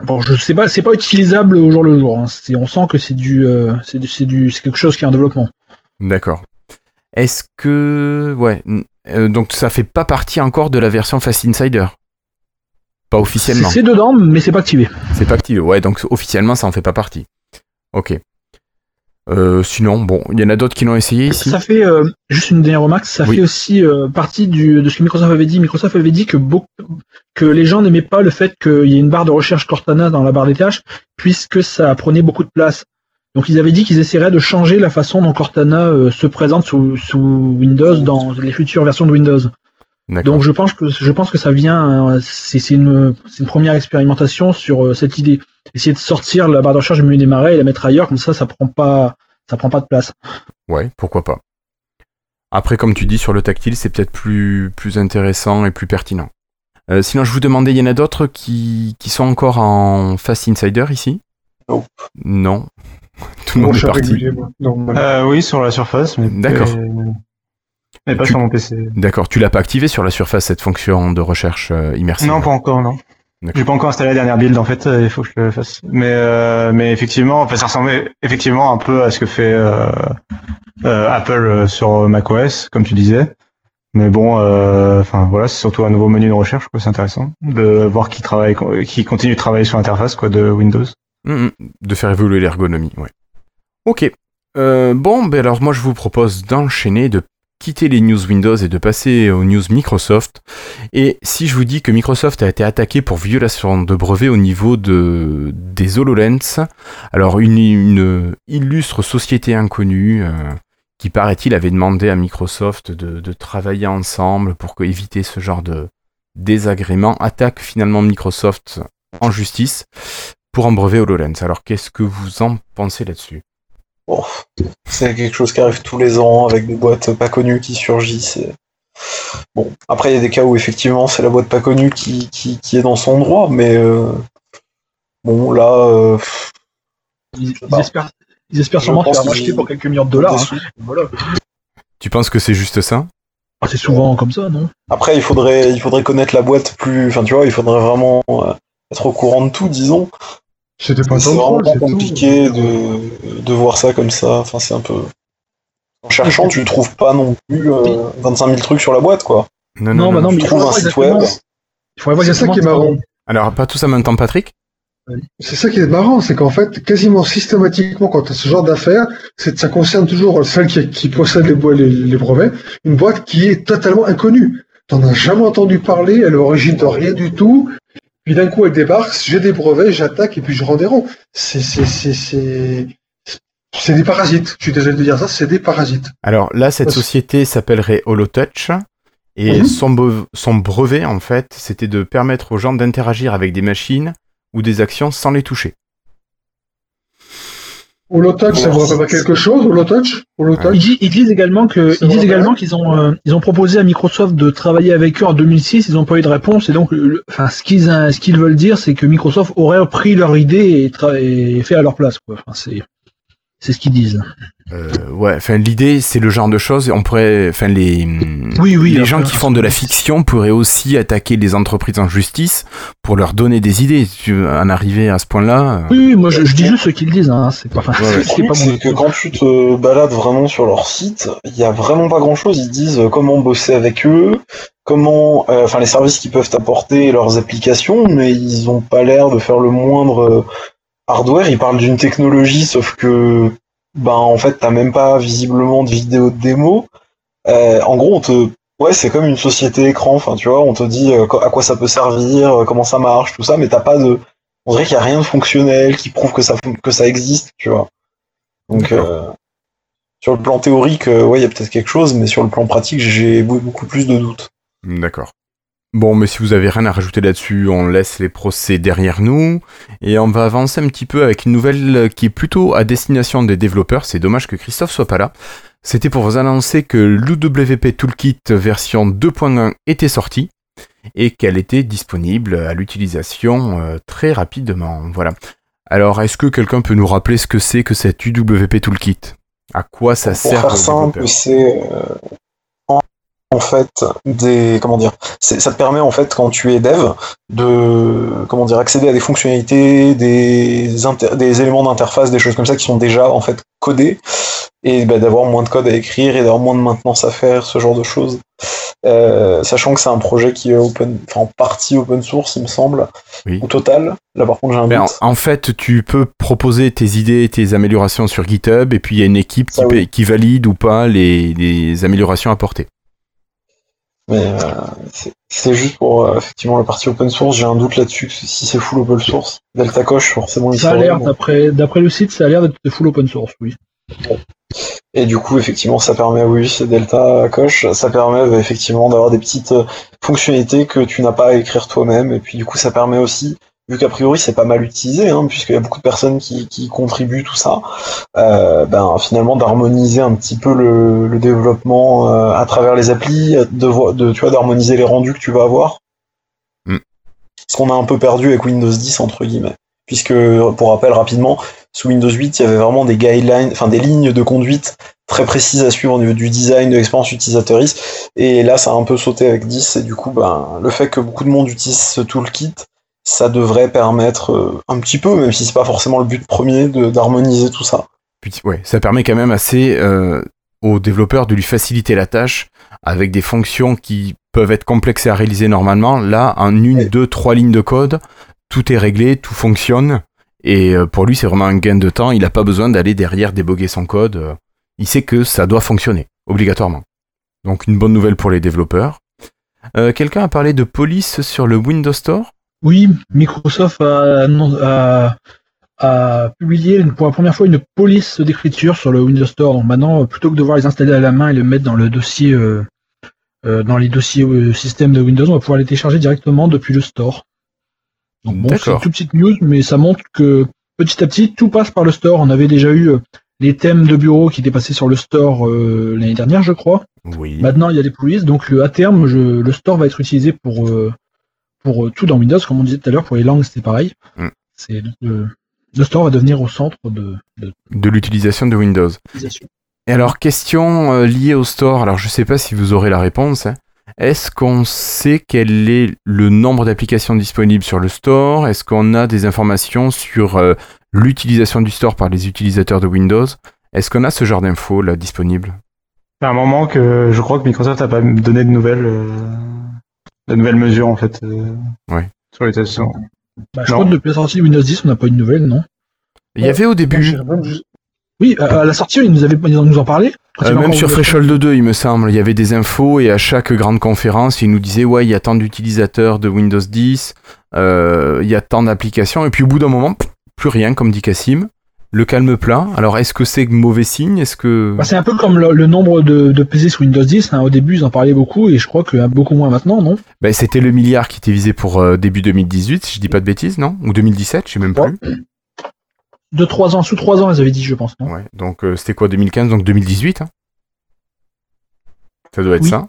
bon, je sais pas, c'est pas utilisable au jour le jour. On sent que c'est du, euh, c'est du, c'est du, c'est quelque chose qui est en développement. D'accord. Est-ce que ouais, euh, donc ça fait pas partie encore de la version Fast Insider? Pas officiellement. C'est dedans, mais c'est pas activé. C'est pas activé. Ouais, donc officiellement ça en fait pas partie. Ok. Euh, sinon, bon, il y en a d'autres qui l'ont essayé ici. Ça fait euh, juste une dernière remarque. Ça Oui. fait aussi euh, partie du, de ce que Microsoft avait dit. Microsoft avait dit que beaucoup, que les gens n'aimaient pas le fait qu'il y ait une barre de recherche Cortana dans la barre des tâches, puisque ça prenait beaucoup de place. Donc ils avaient dit qu'ils essaieraient de changer la façon dont Cortana se présente sous, sous Windows dans les futures versions de Windows. Donc je pense que je pense que ça vient, euh, c'est une, première expérimentation sur euh, cette idée. Essayer de sortir la barre de recherche du menu des marais et la mettre ailleurs, comme ça, ça prend pas, ça prend pas de place. Ouais, pourquoi pas. Après, comme tu dis, sur le tactile, c'est peut-être plus, plus intéressant et plus pertinent. Euh, sinon, je vous demandais, il y en a d'autres qui, qui sont encore en Fast Insider ici? Nope. Non. Tout le monde est parti. régulier. Non. Euh, oui, sur la surface, mais D'accord. mais- Mais pas Tu- sur mon PC. D'accord, tu l'as pas activé sur la surface cette fonction de recherche euh, immersive Non, pas encore, non. J'ai pas encore installé la dernière build en fait, euh, il faut que je le fasse. Mais euh, mais effectivement, enfin, ça ressemble effectivement un peu à ce que fait euh, euh, Apple sur macOS, comme tu disais. Mais bon, enfin voilà, c'est surtout un nouveau menu de recherche, quoi. C'est intéressant de voir qui travaille, qui continue de travailler sur l'interface quoi de Windows. Mhm, De faire évoluer l'ergonomie, ouais. Ok. Bon, ben alors moi je vous propose d'enchaîner, de quitter les news Windows et de passer aux news Microsoft. Et si je vous dis que Microsoft a été attaqué pour violation de brevet au niveau de, des HoloLens, alors une, illustre société inconnue euh, qui paraît-il avait demandé à Microsoft de, travailler ensemble pour éviter ce genre de désagrément, attaque finalement Microsoft en justice pour un brevet HoloLens. Alors qu'est-ce que vous en pensez là-dessus? Bon, c'est quelque chose qui arrive tous les ans avec des boîtes pas connues qui surgissent. et- Bon, après il y a des cas où effectivement c'est la boîte pas connue qui, qui, qui est dans son droit, mais euh, bon là, euh, Ils, espèrent, ils espèrent sûrement faire racheter pour quelques millions de dollars. hein. Voilà. Tu penses que c'est juste ça? Ah, C'est souvent comme ça, non? Après il faudrait il faudrait connaître la boîte plus, enfin tu vois, il faudrait vraiment euh, être au courant de tout, disons. C'était pas C'est vraiment compliqué de, de voir ça comme ça. Enfin, c'est un peu. En cherchant, tu trouves pas non plus euh, 25 000 trucs sur la boîte, quoi. Non, Non, bah non, mais Tu trouves un site web. Il faudrait voir C'est ça qui est marrant. Alors, pas tous en même temps, Patrick C'est ça qui est marrant, c'est qu'en fait, quasiment systématiquement, quand tu as ce genre d'affaires, ça concerne toujours celle qui, qui possède les, les, les brevets, une boîte qui est totalement inconnue. T'en as jamais entendu parler, elle est origine de rien du tout. Puis d'un coup, elle débarque, j'ai des brevets, j'attaque et puis je rends des ronds. C'est, c'est, c'est, c'est, c'est des parasites. Je suis désolé de dire ça, c'est des parasites. Alors là, cette Parce- société s'appellerait HoloTouch. Et Mhm. son brevet, en fait, c'était de permettre aux gens d'interagir avec des machines ou des actions sans les toucher. Holotouch, ça vous rappelle pas quelque chose, Holotouch? Ils, Holotouch? disent- ils disent également que ils disent également qu'ils ont euh, ils ont proposé à Microsoft de travailler avec eux en 2006. Ils n'ont pas eu de réponse et donc le- enfin ce qu'ils ce qu'ils veulent dire c'est que Microsoft aurait pris leur idée et, fait à leur place quoi. Enfin, c'est C'est ce qu'ils disent. Euh, ouais, enfin l'idée c'est le genre de choses. On pourrait, enfin les Oui, oui. les gens qui font de la fiction pourraient aussi attaquer les entreprises en justice pour leur donner des idées. Si tu veux en arriver à ce point-là. euh, Oui, oui, moi je, je dis juste ce qu'ils disent. Hein. C'est pas. enfin, Ouais, ouais. Le c'est truc, pas c'est mon. que quand tu te balades vraiment sur leur site, il y a vraiment pas grand chose. Ils disent euh, comment bosser avec eux, comment, euh, enfin les services qu'ils peuvent apporter, leurs applications, mais ils ont pas l'air de faire le moindre euh, hardware. Ils parlent d'une technologie, sauf que, ben en fait, t'as même pas visiblement de vidéo de démo. Euh, en gros, on te, ouais, c'est comme une société écran. Enfin, tu vois, on te dit euh, à quoi ça peut servir, euh, comment ça marche, tout ça, mais t'as pas de, on dirait qu'il y a rien de fonctionnel qui prouve que ça que ça existe, tu vois. Donc, euh, sur le plan théorique, ouais, il y a peut-être quelque chose, mais sur le plan pratique, j'ai beau- beaucoup plus de doutes. D'accord. Bon, mais si vous avez rien à rajouter là-dessus, on laisse les procès derrière nous et on va avancer un petit peu avec une nouvelle qui est plutôt à destination des développeurs. C'est dommage que Christophe soit pas là. C'était pour vous annoncer que l'UWP Toolkit version 2.1 était sortie et qu'elle était disponible à l'utilisation euh, très rapidement. Voilà. Alors, est-ce que quelqu'un peut nous rappeler ce que c'est que cette UWP Toolkit? À quoi ça Pour sert faire simple, c'est euh, en, fait des comment dire, ça te permet en fait quand tu es dev de comment dire accéder à des fonctionnalités, des inter- des éléments d'interface, des choses comme ça qui sont déjà en fait codés et bah, d'avoir moins de code à écrire et d'avoir moins de maintenance à faire, ce genre de choses. Euh, sachant que c'est un projet qui est open, enfin en partie open source, il me semble, Oui. ou total. Là par contre j'ai un Ben, en, doute. en fait, tu peux proposer tes idées, tes améliorations sur GitHub, et puis il y a une équipe qui, oui. qui valide ou pas les, les améliorations apportées. Mais euh, c'est- juste pour euh, effectivement la partie open source, j'ai un doute là-dessus si c'est full open source. Delta Coche, forcément il Ça a l'air, d'après d'après le site, ça a l'air d'être full open source, oui. Et du coup, effectivement, ça permet, oui, c'est Delta Coche, ça permet bah, effectivement d'avoir des petites euh, fonctionnalités que tu n'as pas à écrire toi-même. Et puis du coup, ça permet aussi, vu qu'a priori c'est pas mal utilisé, hein, puisqu'il y a beaucoup de personnes qui, qui contribuent tout ça, euh, ben finalement d'harmoniser un petit peu le, le développement euh, à travers les applis, de, de tu vois, d'harmoniser les rendus que tu vas avoir. Mm. Ce qu'on a un peu perdu avec Windows 10 entre guillemets. Puisque, pour rappel rapidement, sous Windows 8, il y avait vraiment des guidelines, enfin des lignes de conduite très précises à suivre au niveau du design, de l'expérience utilisateuriste. Et là, ça a un peu sauté avec 10. Et du coup, ben, le fait que beaucoup de monde utilise ce toolkit, ça devrait permettre euh, un petit peu, même si c'est pas forcément le but premier, d'harmoniser tout ça. Puis, ouais, ça permet quand même assez euh, aux développeurs de lui faciliter la tâche avec des fonctions qui peuvent être complexes à réaliser normalement. Là, en une, Ouais. deux, trois lignes de code, tout est réglé, tout fonctionne. Et euh, pour lui, c'est vraiment un gain de temps. Il n'a pas besoin d'aller derrière déboguer son code. Euh, Il sait que ça doit fonctionner, obligatoirement. Donc une bonne nouvelle pour les développeurs. Euh, Quelqu'un a parlé de police sur le Windows Store Oui, Microsoft a, annon- a- a publié pour la première fois une police d'écriture sur le Windows Store. Donc maintenant, euh, plutôt que de devoir les installer à la main et les mettre dans le dossier, euh, euh, dans les dossiers euh, système de Windows, on va pouvoir les télécharger directement depuis le store. Donc bon, c'est une toute petite news, mais ça montre que petit à petit, tout passe par le store. On avait déjà eu les thèmes de bureau qui étaient passés sur le store l'année dernière, je crois. Oui. Maintenant, il y a les polices, donc à terme, je, le store va être utilisé pour, pour euh, tout dans Windows, comme on disait tout à l'heure, pour les langues, c'était pareil. Mm. C'est le, le store va devenir au centre de, de De l'utilisation de Windows. Et alors, question euh, liée au store. Alors, je sais pas si vous aurez la réponse. hein. Est-ce qu'on sait quel est le nombre d'applications disponibles sur le store? Est-ce qu'on a des informations sur euh, l'utilisation du store par les utilisateurs de Windows? Est-ce qu'on a ce genre d'infos là disponibles? C'est un moment que je crois que Microsoft n'a pas donné de nouvelles, euh, de nouvelles mesures en fait. euh, Ouais. Sur l'utilisation. Bah, je Non. crois que depuis la sortie de Windows 10, on n'a pas eu de nouvelles, non Il y avait au début, Oui, à, la sortie, ils nous, avaient, ils nous en parlaient. Euh, même sur Threshold 2, il me semble, il y avait des infos et à chaque grande conférence, ils nous disaient ouais, il y a tant d'utilisateurs de Windows 10, euh, il y a tant d'applications, et puis au bout d'un moment, plus rien, comme dit Cassim. Le calme plat. Alors, est-ce que c'est mauvais signe? Est-ce que Bah, c'est un peu comme le, le nombre de, de PC sur Windows 10. hein. Au début, ils en parlaient beaucoup, et je crois que beaucoup moins maintenant, non? Ben, c'était le milliard qui était visé pour euh, début 2018, si je dis pas de bêtises, non? Ou 2017, je sais même plus. De 3 ans, sous 3 ans, ils avaient dit, je pense, non? Ouais. Donc euh, c'était quoi 2015, donc 2018 hein? Ça doit être Oui. ça.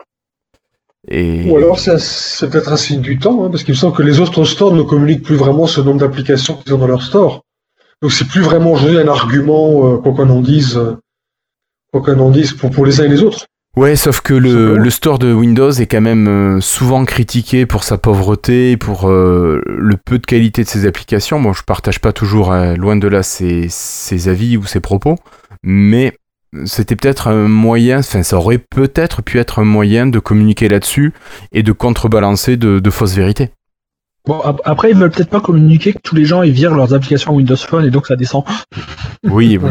Et Ou alors c'est c'est peut-être un signe du temps, hein, parce qu'il me semble que les autres stores ne communiquent plus vraiment ce nombre d'applications qu'ils ont dans leur store. Donc c'est plus vraiment aujourd'hui un argument, euh, quoi qu'on en dise, euh, quoi qu'on en dise pour, pour les uns et les autres. Ouais, sauf que le, le store de Windows est quand même euh, souvent critiqué pour sa pauvreté, pour euh, le peu de qualité de ses applications. Bon, je partage pas toujours, euh, loin de là, ses, ses avis ou ses propos, mais c'était peut-être un moyen, enfin, ça aurait peut-être pu être un moyen de communiquer là-dessus et de contrebalancer de, de fausses vérités. Bon, ap- après, ils veulent peut-être pas communiquer que tous les gens ils virent leurs applications Windows Phone et donc ça descend. Oui, oui.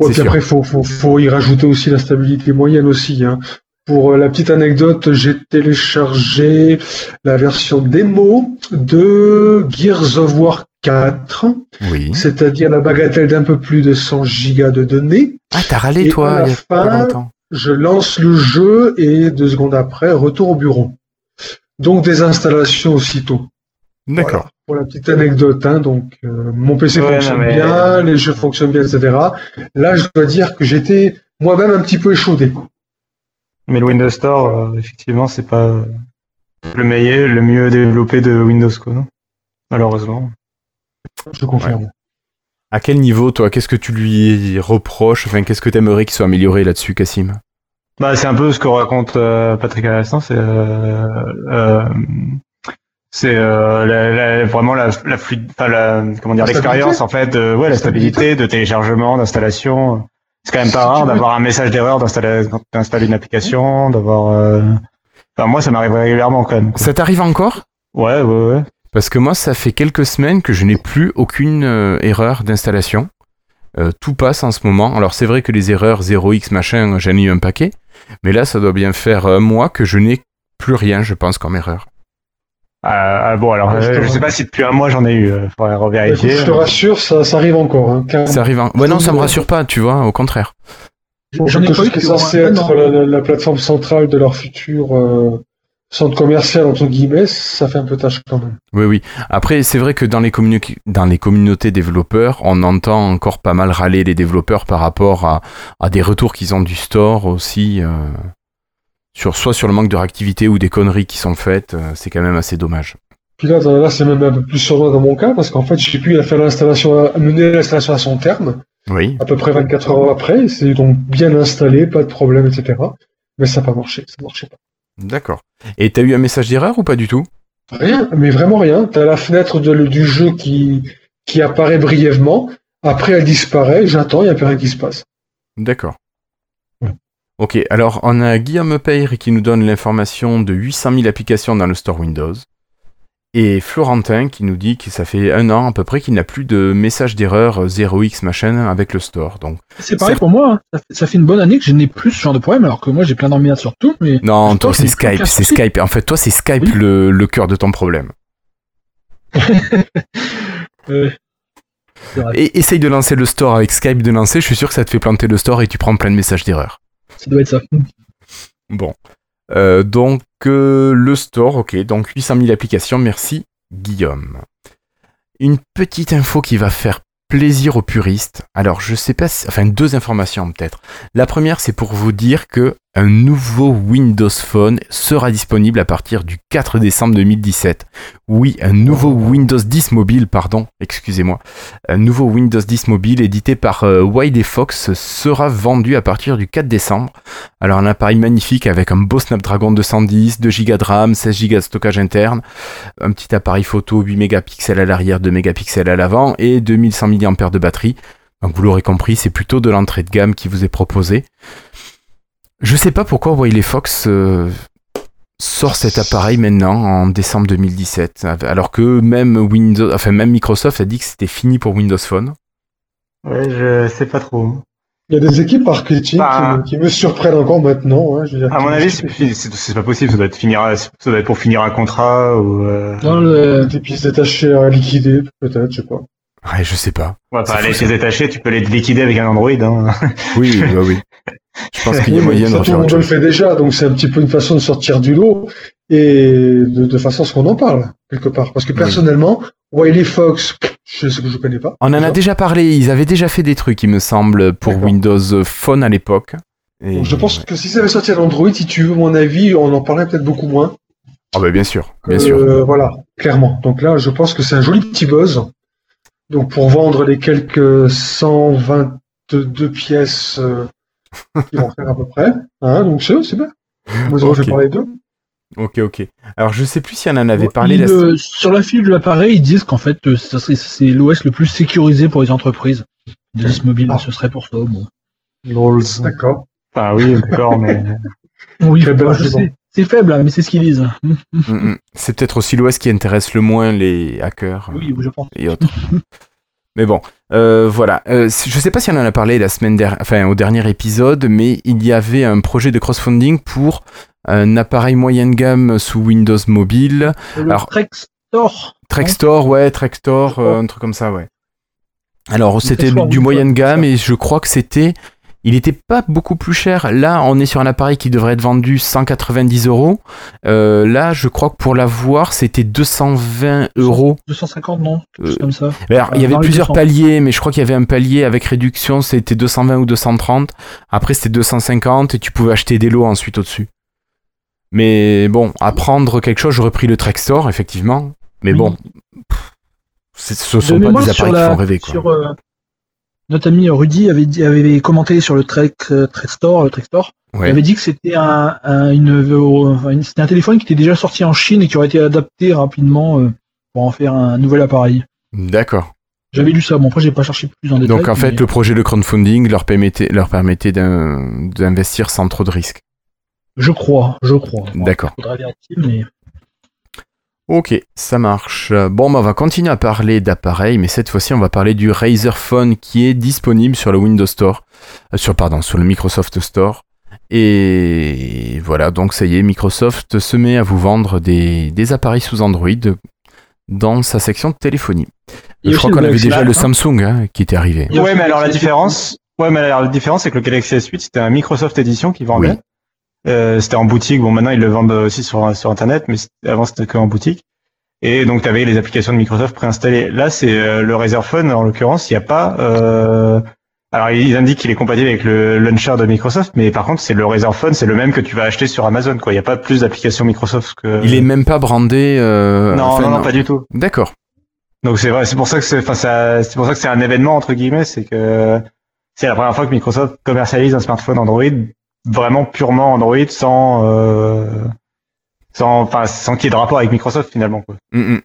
Ouais, puis sûr. après, faut, faut, faut y rajouter aussi la stabilité moyenne aussi. Hein. Pour euh, la petite anecdote, j'ai téléchargé la version démo de Gears of War 4, Oui. c'est-à-dire la bagatelle d'un peu plus de 100 gigas de données. Ah, t'as râlé, Et toi, à la il y a pas fin, longtemps. Je lance le jeu et deux secondes après, retour au bureau. Donc des installations aussitôt. D'accord. Voilà, pour la petite anecdote, hein, donc euh, mon PC Ouais, fonctionne mais- bien, les jeux fonctionnent bien, etc. Là, je dois dire que j'étais moi-même un petit peu échaudé. Mais le Windows Store, euh, effectivement, c'est pas le meilleur, le mieux développé de Windows, quoi, non? Malheureusement. Je confirme. À quel niveau, toi, qu'est-ce que tu lui reproches? Enfin, qu'est-ce que t'aimerais qu'il soit amélioré là-dessus, Cassim? Bah, c'est un peu ce que raconte euh, Patrick à l'instant, c'est euh, euh, c'est euh, la- la- vraiment la, la fluide, enfin la comment dire l'expérience en fait, de, ouais la stabilité de téléchargement, d'installation. C'est quand même pas rare d'avoir un message d'erreur d'installer une application, d'avoir. euh, Enfin moi ça m'arrive régulièrement quand même. quoi. Ça t'arrive encore? Ouais ouais ouais. Parce que moi, ça fait quelques semaines que je n'ai plus aucune euh, erreur d'installation. Euh, tout passe en ce moment. Alors c'est vrai que les erreurs 0x machin, j'en ai eu un paquet. Mais là, ça doit bien faire un mois que je n'ai plus rien, je pense, comme erreur. Ah, ah, bon alors Ouais, je euh, je sais pas si depuis un mois j'en ai eu. euh, faudrait Écoute, revérifier. je te rassure, ça, ça arrive encore. Hein. Ça arrive en... Ouais, non, ça me rassure pas, tu vois, au contraire. J'en ai Quelque pas eu chose qui est depuis au moins censé un être la, la- la plateforme centrale de leur futur euh, centre commercial, entre guillemets, ça fait un peu tâche quand même. Oui, oui. Après, c'est vrai que dans les, communi- dans les communautés développeurs, on entend encore pas mal râler les développeurs par rapport à, à des retours qu'ils ont du store aussi. euh, sur, soit sur le manque de réactivité ou des conneries qui sont faites. euh, c'est quand même assez dommage. Puis là, c'est même un peu plus sur moi dans mon cas, parce qu'en fait, j'ai pu faire l'installation, mener l'installation à son terme, Oui. à peu près 24 heures après. C'est donc bien installé, pas de problème, etc. Mais ça n'a pas marché, ça marchait pas. D'accord. Et t'as eu un message d'erreur ou pas du tout? Rien, mais vraiment rien. T'as la fenêtre de- du jeu qui, qui apparaît brièvement. Après, elle disparaît. J'attends, il n'y a plus rien qui se passe. D'accord. Ok, alors on a Guillaume Peyre qui nous donne l'information de 800 000 applications dans le store Windows. Et Florentin qui nous dit que ça fait un an à peu près qu'il n'a plus de message d'erreur 0x machin avec le store. Donc C'est pareil pour moi. hein. Ça fait, une bonne année que je n'ai plus ce genre de problème, alors que moi j'ai plein d'emmerdades sur tout. Mais non, toi c'est Skype, c'est. Skype. En fait, toi c'est Skype Oui. le, le cœur de ton problème. euh, Et essaye de lancer le store avec Skype de lancer, je suis sûr que ça te fait planter le store et tu prends plein de messages d'erreur. Ça doit être ça. Bon. Euh, donc, euh, le store, ok. Donc, 800 000 applications. Merci, Guillaume. Une petite info qui va faire plaisir aux puristes. Alors, je sais pas si... Enfin, deux informations peut-être. La première, c'est pour vous dire que un nouveau Windows Phone sera disponible à partir du 4 décembre 2017. Oui, un nouveau Windows 10 mobile, pardon, excusez-moi. Un nouveau Windows 10 mobile édité par euh, Fox sera vendu à partir du 4 décembre. Alors un appareil magnifique avec un beau Snapdragon 210, 2 Go de RAM, 16 Go de stockage interne, un petit appareil photo 8 mégapixels à l'arrière, 2 mégapixels à l'avant et 2100 mAh de batterie. Donc vous l'aurez compris, c'est plutôt de l'entrée de gamme qui vous est proposé. Je sais pas pourquoi Wiley Fox euh, sort cet appareil maintenant en décembre 2017, alors que même Windows, enfin même Microsoft a dit que c'était fini pour Windows Phone. Ouais je sais pas trop. Il y a des équipes marketing Bah. qui, me- qui me surprennent encore maintenant. hein, je veux dire, À mon avis c'est c'est c'est pas possible. Ça doit être finir ça doit être pour finir un contrat ou. Euh... Dans le- Des pièces détachées à liquider, peut-être, je sais pas. Ouais, je sais pas. Ouais, enfin, C'est les pièces détachées, tu peux les liquider avec un Android. Hein. Oui, bah oui. Je pense qu'il y a moyen de monde autre le fait déjà, donc c'est un petit peu une façon de sortir du lot et de, de façon à ce qu'on en parle, quelque part. Parce que Oui. personnellement, Wiley Fox, je sais que je connais pas. On en a déjà parlé, ils avaient déjà fait des trucs, il me semble, pour. Windows Phone à l'époque. Et- je pense que si ça avait sorti à Android, si tu veux mon avis, on en parlerait peut-être beaucoup moins. Ah bah bien sûr, bien Euh, sûr. Voilà, clairement. Donc là, je pense que c'est un joli petit buzz. Donc pour vendre les quelques 122 pièces euh, qui vont faire à peu près. Hein, donc c'est c'est bien. Moi, j'en Ok. fais parler d'eux. Ok, ok. Alors, je sais plus si on en avait parlé. Il, la- euh, sur la fiche de l'appareil, ils disent qu'en fait, euh, ça serait- c'est l'OS le plus sécurisé pour les entreprises. De ce mobile, Ah. ce serait pour ça. Bon. Lols. D'accord. Enfin, oui, d'accord, mais. Oui, bah, je sais. C'est faible, hein, mais c'est ce qu'ils disent. Mm, mm. C'est peut-être aussi l'OS qui intéresse le moins les hackers euh, Oui, je pense. et autres. mais bon, euh, voilà. Euh, je sais pas si on en a parlé la semaine dernière, enfin au dernier épisode, mais il y avait un projet de crowdfunding pour un appareil moyenne gamme sous Windows Mobile. Le Alors- Trek Store. Trextor, ouais, Trextor, euh, un truc comme ça, ouais. Alors, c'était du moyenne ouais, gamme et je crois que c'était. Il était pas beaucoup plus cher. Là, on est sur un appareil qui devrait être vendu 190 euros. Euh, là, je crois que pour l'avoir, c'était 220 euros. 250, non Euh, comme ça. Alors, il y Euh, avait plusieurs 200. paliers, mais je crois qu'il y avait un palier avec réduction, c'était 220 ou 230. Après, c'était 250 et tu pouvais acheter des lots ensuite au-dessus. Mais bon, à prendre quelque chose, j'aurais pris le Trextor, effectivement. Mais Oui. bon, pff, ce De sont pas des appareils la- qui font rêver, quoi. sur, euh, notre ami Rudy avait, dit, avait commenté sur le Trek, euh, Trek Store, le Trek Store. Ouais. Il avait dit que c'était un, un- une, euh, c'était un téléphone qui était déjà sorti en Chine et qui aurait été adapté rapidement euh, pour en faire un nouvel appareil. D'accord. J'avais lu ça, bon après j'ai pas cherché plus en détail. Donc en fait, mais- le projet de crowdfunding leur permettait, leur permettait d'in- d'investir sans trop de risques. je crois, je crois. D'accord. faudra vérifier, mais Ok, ça marche. Bon, bah, on va continuer à parler d'appareils, mais cette fois-ci, on va parler du Razer Phone qui est disponible sur le Windows Store, euh, sur pardon, sur le Microsoft Store. Et voilà, donc ça y est, Microsoft se met à vous vendre des, des appareils sous Android dans sa section de téléphonie. Il Je crois qu'on avait déjà le hein. Samsung hein, qui était arrivé. Ouais, mais alors la différence, ouais, mais alors la différence, c'est que le Galaxy S8, c'était un Microsoft Edition qui vendait. Oui. Euh, c'était en boutique. Bon, maintenant ils le vendent aussi sur sur internet, mais avant c'était que en boutique. Et donc tu avais les applications de Microsoft préinstallées. Là, c'est euh, le Razer Phone. En l'occurrence, il n'y a pas. Euh... Alors ils indiquent qu'il est compatible avec le launcher de Microsoft, mais par contre, c'est le Razer Phone, c'est le même que tu vas acheter sur Amazon. Quoi, il n'y a pas plus d'applications Microsoft que. Il est même pas brandé. euh, non, enfin, non, non, pas du tout. D'accord. Donc c'est vrai, c'est pour ça que c'est, enfin, ça- c'est pour ça que c'est un événement entre guillemets, c'est que c'est la première fois que Microsoft commercialise un smartphone Android vraiment purement Android sans, euh, sans, enfin, sans qu'il y ait de rapport avec Microsoft finalement. Quoi. Mm, mm.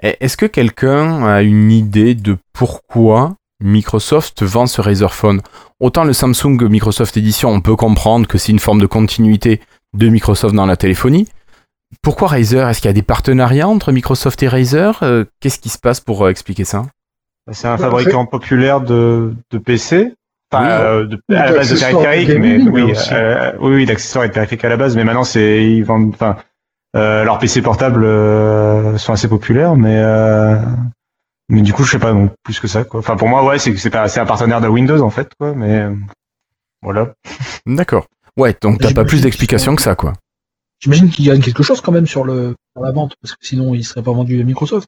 Est-ce que quelqu'un a une idée de pourquoi Microsoft vend ce Razer Phone? Autant le Samsung Microsoft Edition, on peut comprendre que c'est une forme de continuité de Microsoft dans la téléphonie. Pourquoi Razer? Est-ce qu'il y a des partenariats entre Microsoft et Razer? Euh, Qu'est-ce qui se passe pour euh, expliquer ça? C'est un Bah, fabricant populaire de, de PC. Enfin, Oui. euh, à la base de d'accessoires périphériques, mais gaming, oui, aussi. euh, oui, oui, d'accessoires et de périphériques à la base, mais maintenant c'est ils vendent, enfin, euh, leurs PC portables euh, sont assez populaires, mais euh, mais du coup je sais pas non plus que ça quoi. Enfin pour moi ouais c'est c'est pas c'est un partenaire de Windows en fait quoi, mais voilà. D'accord. Ouais, donc t'as pas plus d'explications que ça, quoi. j'imagine qu'ils gagnent quelque chose quand même sur, le, sur la vente, parce que sinon ils seraient pas vendus à Microsoft.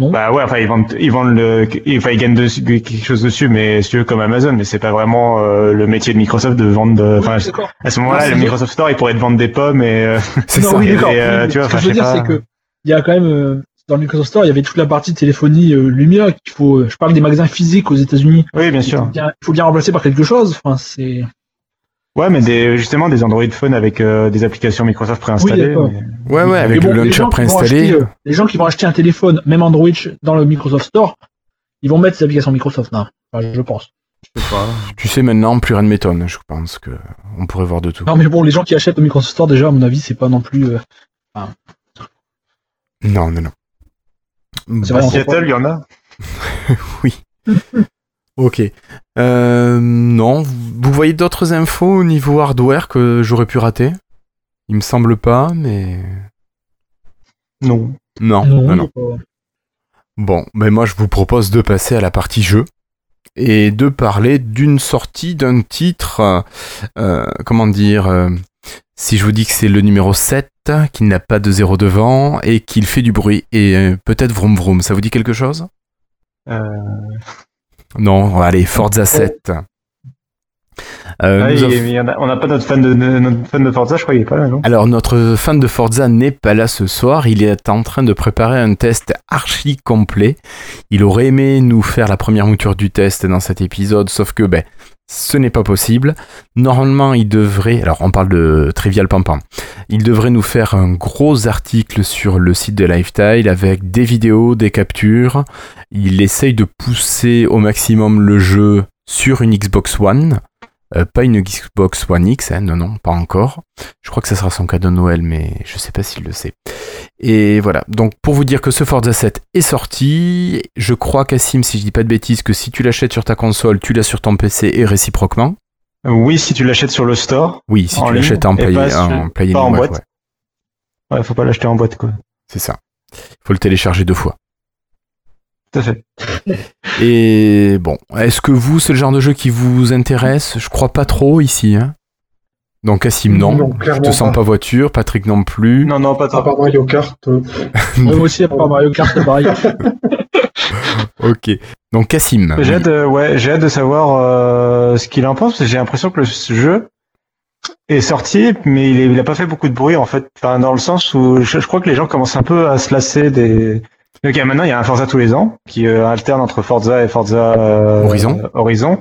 Non Bah ouais enfin ils vendent ils vendent le enfin ils gagnent dessus- quelque chose dessus, mais si tu veux comme Amazon, mais c'est pas vraiment euh, le métier de Microsoft de vendre. de- Enfin Oui, à ce moment-là le Microsoft Store il pourrait te vendre des pommes et euh, C'est ça. oui, Et, d'accord. euh, tu vois, ce que je veux dire, c'est que il y a quand même euh, dans le Microsoft Store, il y avait toute la partie téléphonie euh, lumière qu'il faut. Je parle des magasins physiques aux États-Unis. oui bien sûr. il faut bien remplacer par quelque chose. Enfin, c'est. Ouais, mais des, justement des Android Phone avec euh, des applications Microsoft préinstallées. Oui, d'accord. mais- Ouais, ouais, avec bon, le launcher préinstallé. acheter, euh, les gens qui vont acheter un téléphone, même Android, dans le Microsoft Store, ils vont mettre ces applications Microsoft. Non, Enfin, je pense. Tu sais, maintenant, plus rien ne m'étonne. Je pense que on pourrait voir de tout. Non, mais bon, les gens qui achètent au Microsoft Store, déjà, à mon avis, c'est pas non plus. euh, Non, non, non. C'est À vrai, Seattle, il y en a. Oui. ok. Euh, non, vous voyez d'autres infos au niveau hardware que j'aurais pu rater? Il me semble pas, mais Non. non, non, non, Bon, ben moi je vous propose de passer à la partie jeu et de parler d'une sortie d'un titre, euh, euh, comment dire, euh, si je vous dis que c'est le numéro 7, qu'il n'a pas de zéro devant et qu'il fait du bruit et euh, peut-être vroom vroom, ça vous dit quelque chose? Euh, Non, allez, Forza 7. Euh, Ah, il- a- on n'a pas notre fan de notre fan de Forza, je crois qu'il pas là, non Alors notre fan de Forza n'est pas là ce soir, il est en train de préparer un test archi complet. Il aurait aimé nous faire la première mouture du test dans cet épisode, sauf que ben ce n'est pas possible. Normalement, il devrait, alors on parle de Trivial Pampan, il devrait nous faire un gros article sur le site de Lifestyle avec des vidéos, des captures. Il essaye de pousser au maximum le jeu sur une Xbox One. Euh, pas une Xbox One X, hein, non, non, pas encore. Je crois que ça sera son cadeau de Noël, mais je sais pas s'il le sait. Et voilà, donc pour vous dire que ce Forza 7 est sorti, je crois Cassim, si je dis pas de bêtises, que si tu l'achètes sur ta console, tu l'as sur ton PC et réciproquement. Oui, si tu l'achètes sur le store. Oui, si tu l'achètes en play, pas sur- en play pas en ouais, boîte. ouais, Ouais, faut pas l'acheter en boîte, quoi. c'est ça. Faut le télécharger deux fois. Tout à fait. Et bon, est-ce que vous, c'est le genre de jeu qui vous intéresse? Je crois pas trop ici. Hein donc Cassim, non. Non, je clairement te sens pas. pas voiture, Patrick non plus. Non, non, pas À part Mario Kart. euh, Moi aussi, à part Mario Kart, c'est pareil. Ok. Donc Cassim. J'ai hâte, de- ouais, j'ai hâte de savoir euh, ce qu'il en pense, parce que j'ai l'impression que le jeu est sorti, mais il, est- il a pas fait beaucoup de bruit, en fait. Enfin, dans le sens où je, je crois que les gens commencent un peu à se lasser des... A- maintenant, il y a un Forza tous les ans, qui euh, alterne entre Forza et Forza euh, Horizon. euh, Horizon.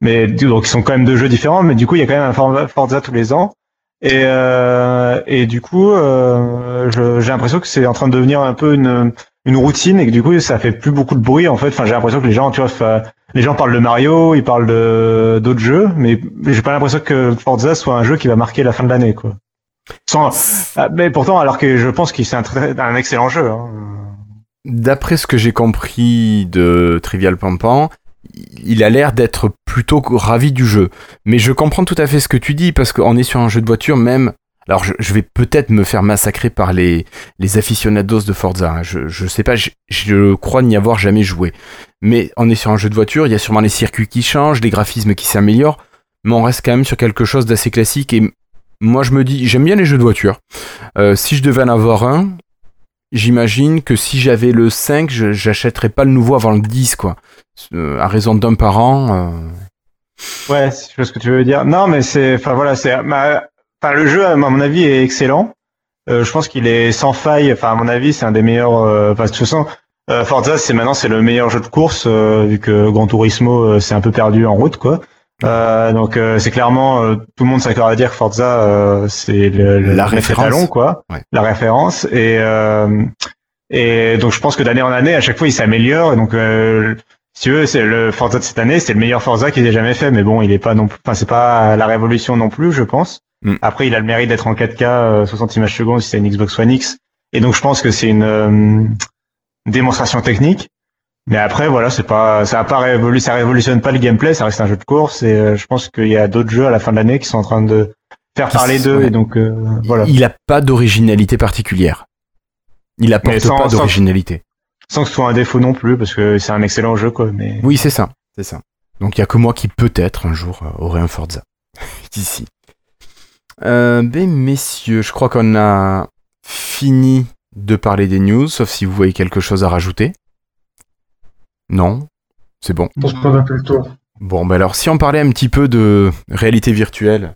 Mais donc, ils sont quand même deux jeux différents, mais du coup, il y a quand même un For- Forza tous les ans. Et, euh, et du coup, euh, j'ai l'impression que c'est en train de devenir un peu une, une routine et que du coup, ça fait plus beaucoup de bruit en fait. Enfin, j'ai l'impression que les gens, tu vois, les gens parlent de Mario, ils parlent de d'autres jeux, mais j'ai pas l'impression que Forza soit un jeu qui va marquer la fin de l'année, quoi. Sans, ah, mais pourtant, alors que je pense que c'est un, un excellent jeu. Hein. D'après ce que j'ai compris de Trivial Pampan, il a l'air d'être plutôt ravi du jeu. Mais je comprends tout à fait ce que tu dis, parce qu'on est sur un jeu de voiture, même... Alors je, vais peut-être me faire massacrer par les, les aficionados de Forza. hein. Je, sais pas, je, crois n'y avoir jamais joué. Mais on est sur un jeu de voiture, il y a sûrement les circuits qui changent, les graphismes qui s'améliorent, mais on reste quand même sur quelque chose d'assez classique. Et moi je me dis, j'aime bien les jeux de voiture. Euh, si je devais en avoir un, j'imagine que si j'avais le 5, je- j'achèterais pas le nouveau avant le 10, quoi. À raison d'un par an. euh, Ouais, je vois ce que tu veux dire. Non, mais c'est, enfin voilà, c'est, enfin le jeu, à mon avis, est excellent. Euh, je pense qu'il est sans faille. Enfin, à mon avis, c'est un des meilleurs. euh, Enfin, de toute façon, euh, Forza, c'est maintenant c'est le meilleur jeu de course euh, vu que Gran Turismo euh, s'est un peu perdu en route, quoi. Donc c'est clairement tout le monde s'accorde à dire que Forza c'est le, le La référence. étalon, quoi, Ouais. la référence et et donc je pense que d'année en année à chaque fois il s'améliore et donc si tu veux c'est le Forza de cette année c'est le meilleur Forza qu'ils aient jamais fait mais bon il est pas non plus enfin c'est pas la révolution non plus je pense Mm. après il a le mérite d'être en 4K euh, 60 images secondes si c'est une Xbox One X et donc je pense que c'est une euh, démonstration technique mais après, voilà, c'est pas, ça a pas révolu, ça révolutionne pas le gameplay, ça reste un jeu de course et euh, je pense qu'il y a d'autres jeux à la fin de l'année qui sont en train de faire parler d'eux et donc euh, voilà. Il a pas d'originalité particulière. Il apporte sans- pas d'originalité. Sans que ce soit un défaut non plus parce que c'est un excellent jeu quoi. Mais Oui, c'est ça. C'est ça. Donc il y a que moi qui peut-être un jour euh, aurai un Forza. Ici. Euh, ben messieurs, je crois qu'on a fini de parler des news, sauf si vous voyez quelque chose à rajouter. Non? C'est bon. Je pense qu'on a fait le tour. Bon, ben alors, si on parlait un petit peu de réalité virtuelle.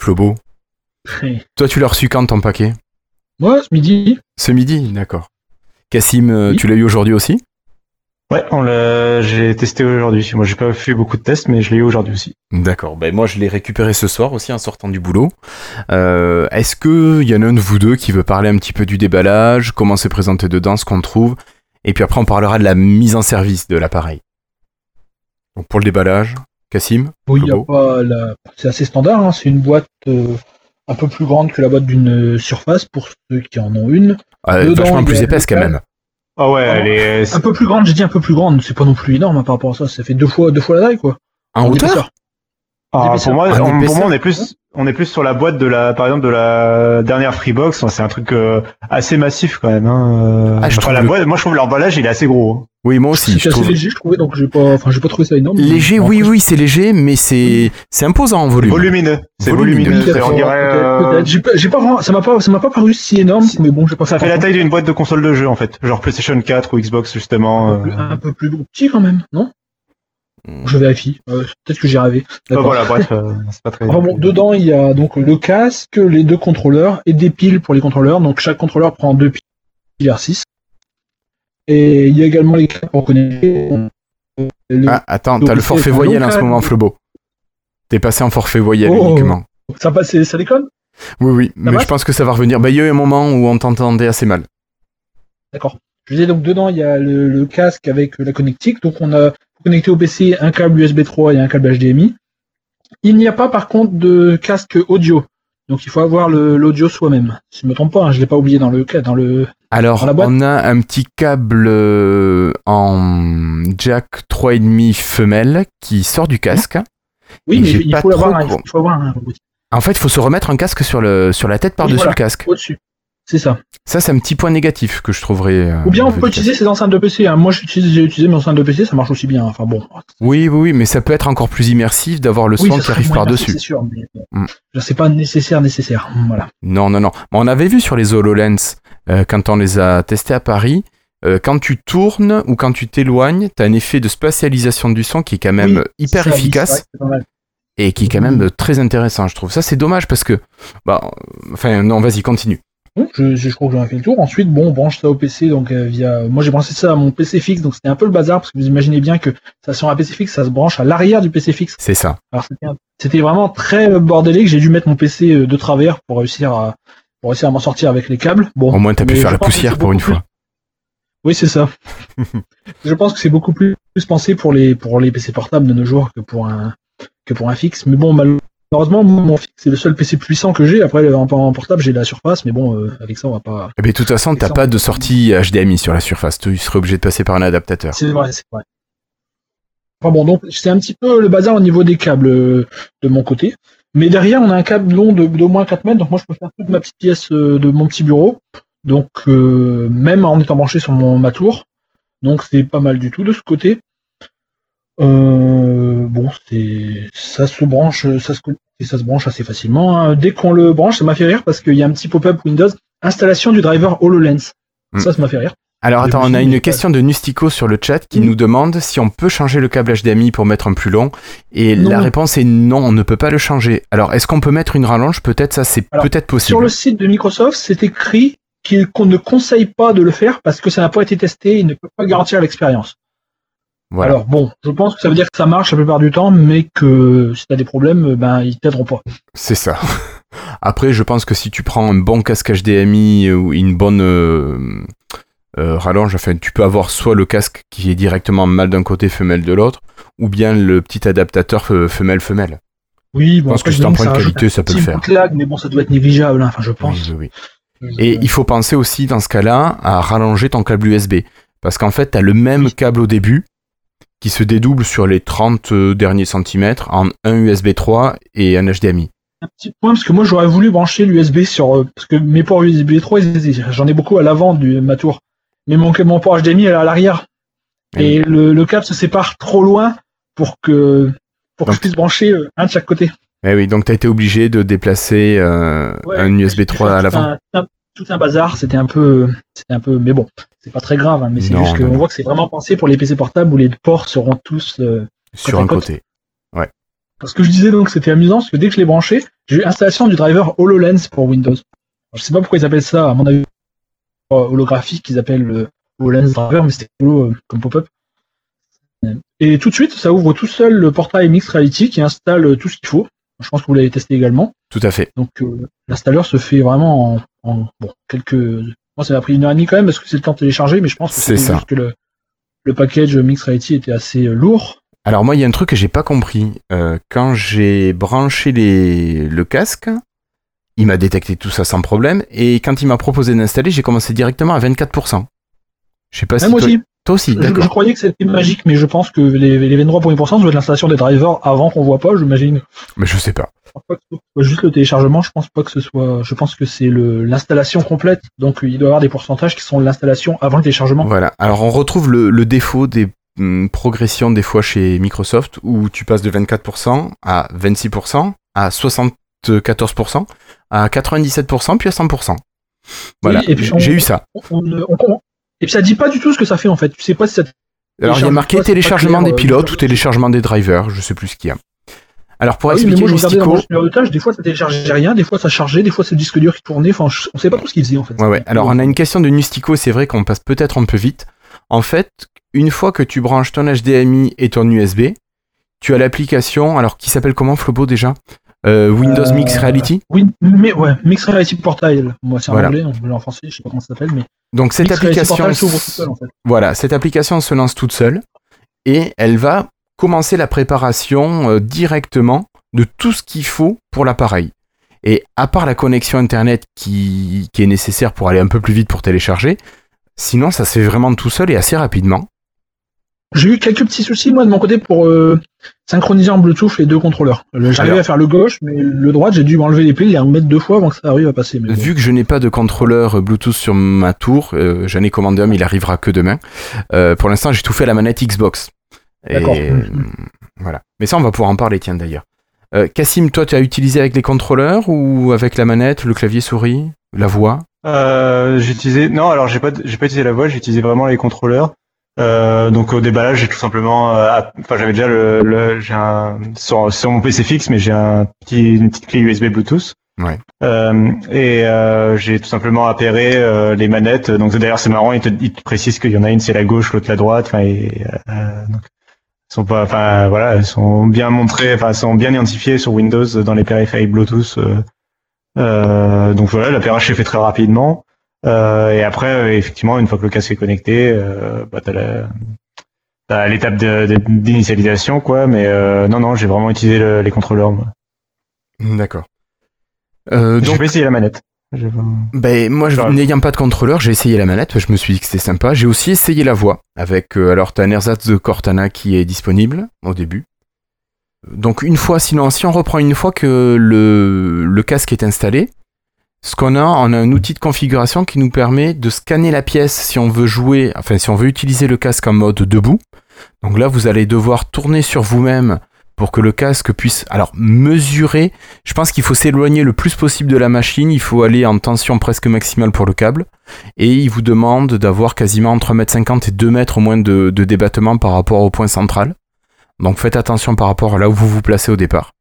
Flobo, toi tu l'as reçu quand ton paquet? Moi, ce midi, Ce midi, d'accord. Cassim, euh, Oui. tu l'as eu aujourd'hui aussi? Ouais, on l'a, j'ai testé aujourd'hui. Moi, j'ai pas fait beaucoup de tests, mais je l'ai eu aujourd'hui aussi. D'accord, ben moi je l'ai récupéré ce soir aussi en sortant du boulot. Euh, Est-ce qu'il y en a un de vous deux qui veut parler un petit peu du déballage, comment c'est présenté dedans, ce qu'on trouve, et puis après on parlera de la mise en service de l'appareil. Donc pour le déballage, Cassim oui, la... c'est assez standard. hein, C'est une boîte euh, un peu plus grande que la boîte d'une euh, surface pour ceux qui en ont une. euh, Dedans, Vachement plus épaisse quand même. Ah ouais, elle est, Un peu plus grande, j'ai dit un peu plus grande. C'est pas non plus énorme hein, par rapport à ça. Ça fait deux fois, deux fois la taille, quoi. En hauteur épaisseur. Ah, pour moi, on, pour moi, on est plus, on est plus sur la boîte de la, par exemple, de la dernière Freebox. C'est un truc euh, assez massif quand même. Hein. Ah, je Enfin, trouve la le- boîte, moi, je trouve l'emballage, il est assez gros. hein. Oui, moi aussi, je assez trouve. léger, je trouvais, donc j'ai pas, enfin, j'ai pas trouvé ça énorme. Léger, oui, oui, c'est léger, mais c'est c'est imposant en volume. Volumineux. C'est Volumineux. volumineux. peut-être, C'est- On dirait. peut-être, euh. J'ai pas, j'ai pas vraiment, ça m'a pas, ça m'a pas paru si énorme, Si- mais bon, j'ai pas Ça fait la taille d'une boîte de console de jeu en fait, genre PlayStation 4 ou Xbox justement. euh. un peu plus petit quand même, non? Je vérifie. Euh, Peut-être que j'ai rêvé. D'accord. voilà, bref, euh, c'est pas très. Enfin bon, dedans, il y a donc le casque, les deux contrôleurs et des piles pour les contrôleurs. Donc chaque contrôleur prend deux piles R6. Et il y a également les câbles pour connecter. Le- Ah, attends, t'as le forfait voyelle en ce moment, Flobo. T'es passé en forfait voyelle Oh. uniquement. Ça passe, ça déconne? Oui, oui, mais je pense que ça va revenir. Bah, il y a eu un moment où on t'entendait assez mal. D'accord. Je disais donc dedans, il y a le, le casque avec la connectique. Donc on a connecté au PC un câble USB 3 et un câble HDMI. Il n'y a pas par contre de casque audio. Donc il faut avoir l'audio soi-même. Si je me trompe pas, hein, je l'ai pas oublié dans le cas, dans le. Alors, Dans la boîte on a un petit câble euh, en jack 3,5 femelle qui sort du casque. Oui, mais il pas faut l'avoir. trop hein, il faut avoir un En fait, il faut se remettre un casque sur, le, sur la tête par-dessus voilà. le casque. au-dessus. C'est ça. Ça, c'est un petit point négatif que je trouverais. euh, Ou bien on peut utiliser ces enceintes de PC. hein. Moi, j'ai utilisé mes enceintes de PC, ça marche aussi bien. Enfin bon. Oui, oui, oui, mais ça peut être encore plus immersif d'avoir le Oui, son qui arrive par-dessus. C'est sûr, mais Mm. sais pas nécessaire, nécessaire. Voilà. Non, non, non. On avait vu sur les HoloLens, euh, quand on les a testés à Paris, euh, quand tu tournes ou quand tu t'éloignes, tu as un effet de spatialisation du son qui est quand même Oui, hyper ça, c'est efficace c'est et qui est quand même euh, très intéressant, je trouve. Ça, c'est dommage parce que. Bah, enfin, non, vas-y, continue. Je, je, je crois que j'en ai fait le tour. Ensuite, bon, on branche ça au PC, donc euh, via. Moi, j'ai branché ça à mon PC fixe, donc c'était un peu le bazar parce que vous imaginez bien que ça sur un PC fixe, ça se branche à l'arrière du PC fixe. C'est ça. Alors c'était vraiment très bordélique. J'ai dû mettre mon PC euh, de travers pour réussir à pour réussir à m'en sortir avec les câbles. Bon, Au moins, tu as pu faire la poussière pour une plus- fois. Oui, c'est ça. je pense que c'est beaucoup plus, plus pensé pour les pour les PC portables de nos jours que pour un que pour un fixe. Mais bon, malheureusement, mon fixe c'est le seul PC puissant que j'ai. Après, en, portable, j'ai la Surface, mais bon, euh, avec ça, on va pas. Eh bien, de toute façon, t'as pas de sortie HDMI sur la surface. Tu serais obligé de passer par un adaptateur. C'est vrai, c'est vrai. Enfin bon, donc c'est un petit peu le bazar au niveau des câbles euh, de mon côté. Mais derrière, on a un câble long de d'au moins 4 mètres, donc moi je peux faire toute ma petite pièce euh, de mon petit bureau. Donc même en étant branché sur mon ma tour. Donc c'est pas mal du tout de ce côté. Euh, bon, c'est ça se branche, ça se et ça se branche assez facilement. hein. Dès qu'on le branche, ça m'a fait rire parce qu'il y a un petit pop-up Windows installation du driver HoloLens. Hmm. Ça, ça m'a fait rire. Alors attends, on a une question de Nustico sur le chat qui Mm. nous demande si on peut changer le câble HDMI pour mettre un plus long. Et Non. la réponse est non, on ne peut pas le changer. Alors est-ce qu'on peut mettre une rallonge? Peut-être ça, c'est peut-être possible. Sur le site de Microsoft, c'est écrit qu'on ne conseille pas de le faire parce que ça n'a pas été testé, il ne peut pas garantir l'expérience. Voilà. Alors bon, je pense que ça veut dire que ça marche la plupart du temps, mais que si tu as des problèmes, ben ils t'aideront pas. C'est ça. Après, je pense que si tu prends un bon casque HDMI ou une bonne euh, euh, rallonge, enfin, tu peux avoir soit le casque qui est directement mâle d'un côté, femelle de l'autre, ou bien le petit adaptateur fe- femelle-femelle. Oui, bon, Je pense après, que si t'en prends une qualité, ça peut le faire. lag, mais bon, ça doit être négligeable, hein, enfin je pense. Oui, oui, oui. Et il faut penser aussi dans ce cas-là à rallonger ton câble USB. Parce qu'en fait, tu as le même câble au début qui se dédouble sur les 30 derniers centimètres en un USB 3 et un HDMI. Un petit point, parce que moi j'aurais voulu brancher l'USB sur. euh, parce que mes ports USB 3, ils- j'en ai beaucoup à l'avant de ma tour. Mais mon, mon port HDMI elle est à l'arrière. Et le, le câble se sépare trop loin pour que pour que je puisse brancher euh, un de chaque côté. Eh oui, donc tu as été obligé de déplacer euh, Ouais, un USB j'ai 3 fait à l'avant. Tout un bazar, c'était un peu, c'était un peu, mais bon, c'est pas très grave, hein, mais c'est juste qu'on voit que c'est vraiment pensé pour les PC portables où les ports seront tous. euh, sur un côte. côté. Parce que je disais donc c'était amusant, parce que dès que je l'ai branché, j'ai eu installation du driver HoloLens pour Windows. Alors, je sais pas pourquoi ils appellent ça, à mon avis, euh, holographique, ils appellent le HoloLens driver, mais c'était cool euh, comme pop-up. Et tout de suite, ça ouvre tout seul le portail Mixed Reality qui installe tout ce qu'il faut. Je pense que vous l'avez testé également. Tout à fait. Donc euh, l'installeur se fait vraiment en, en- bon, quelques. Moi, ça m'a pris une heure et demie quand même parce que c'est le temps de télécharger, mais je pense que C'est ça. que le, le package Mixed Reality était assez euh, lourd. Alors moi, il y a un truc que j'ai pas compris. Euh, quand j'ai branché les... le casque, il m'a détecté tout ça sans problème. Et quand il m'a proposé d'installer, j'ai commencé directement à 24%. Je sais pas Même si moi toi, aussi. Toi, aussi, Je, croyais que c'était magique, mais je pense que les, les 23 premiers pourcents, ça doit être l'installation des drivers avant qu'on voit pas, j'imagine. Mais je sais pas. Je pense pas que ce soit Juste le téléchargement, je pense pas que ce soit. Je pense que c'est l'installation complète. Donc il doit y avoir des pourcentages qui sont l'installation avant le téléchargement. Voilà. Alors on retrouve le, le défaut des hum, progressions des fois chez Microsoft où tu passes de 24% à 26%, à 74%, à 97%, puis à 100%. Voilà, Oui, j'ai eu ça. On, on- on- et puis ça dit pas du tout ce que ça fait en fait. Tu sais pas si ça. Alors il y a marqué pas, téléchargement clair, des euh, pilotes ou téléchargement des drivers, je sais plus ce qu'il y a. Alors pour Ah oui, mais expliquer moi je dans de tâches, des fois ça téléchargeait rien, des fois ça chargeait, des fois c'est le disque dur qui tournait. Enfin, on sait pas tout ce qu'il faisait en fait. Ouais, ouais. Alors, on a une question de Nustico, c'est vrai qu'on passe peut-être un peu vite. En fait, une fois que tu branches ton HDMI et ton USB, tu as l'application, alors qui s'appelle comment, Flobo déjà? Euh, Windows Euh, Mix Reality. Oui, mais ouais, Mixed Reality Portal. Moi c'est en Voilà. anglais, en, français, je sais pas comment ça s'appelle, mais Donc, cette Mixed application, seul en fait. voilà, cette application se lance toute seule et elle va commencer la préparation euh, directement de tout ce qu'il faut pour l'appareil. Et à part la connexion internet qui, qui est nécessaire pour aller un peu plus vite pour télécharger, sinon ça se fait vraiment tout seul et assez rapidement. J'ai eu quelques petits soucis moi de mon côté pour euh, synchroniser en Bluetooth les deux contrôleurs. Le- J'arrivais à faire le gauche, mais le droite, j'ai dû m'enlever les piles, les remettre deux fois avant que ça arrive à passer. Mais bon. Vu que je n'ai pas de contrôleur Bluetooth sur ma tour, euh, j'en ai commandé un, mais il arrivera que demain. Euh, pour l'instant, j'ai tout fait à la manette Xbox. Et, D'accord. euh, voilà. Mais ça, on va pouvoir en parler, tiens, d'ailleurs. Euh, Cassim, toi, tu as utilisé avec les contrôleurs ou avec la manette, le clavier souris, la voix? Euh, j'ai utilisé non alors j'ai pas j'ai pas utilisé la voix j'ai utilisé vraiment les contrôleurs euh, donc au déballage j'ai tout simplement euh, enfin j'avais déjà le, le j'ai un sur, sur mon PC fixe mais j'ai un petit une petite clé USB Bluetooth Ouais. Euh, et euh, j'ai tout simplement appairé euh, les manettes donc d'ailleurs c'est marrant il te, il te précise qu'il y en a une c'est la gauche l'autre la droite enfin euh, donc sont pas enfin voilà elles sont bien montrées enfin sont bien identifiées sur Windows dans les périphériques Bluetooth donc voilà, l'appairage s'est fait très rapidement. Euh, et après, euh, effectivement, une fois que le casque est connecté, euh, bah, t'as la- l'étape d'initialisation, quoi. Mais euh, non, non, j'ai vraiment utilisé le- les contrôleurs. Moi. D'accord. Euh, J'ai donc, pas essayé la manette. J'ai ben, moi, n'ayant pas de contrôleur, j'ai essayé la manette, je me suis dit que c'était sympa. J'ai aussi essayé la voix, avec, euh, alors, t'as un ersatz de Cortana qui est disponible au début. Donc, une fois, sinon, si on reprend une fois que le, le casque est installé, ce qu'on a, on a un outil de configuration qui nous permet de scanner la pièce si on veut jouer, enfin, si on veut utiliser le casque en mode debout. Donc là, vous allez devoir tourner sur vous-même pour que le casque puisse, alors, mesurer je pense qu'il faut s'éloigner le plus possible de la machine, il faut aller en tension presque maximale pour le câble, et il vous demande d'avoir quasiment entre 1m50 et 2 mètres au moins de, de débattement par rapport au point central. Donc faites attention par rapport à là où vous vous placez au départ.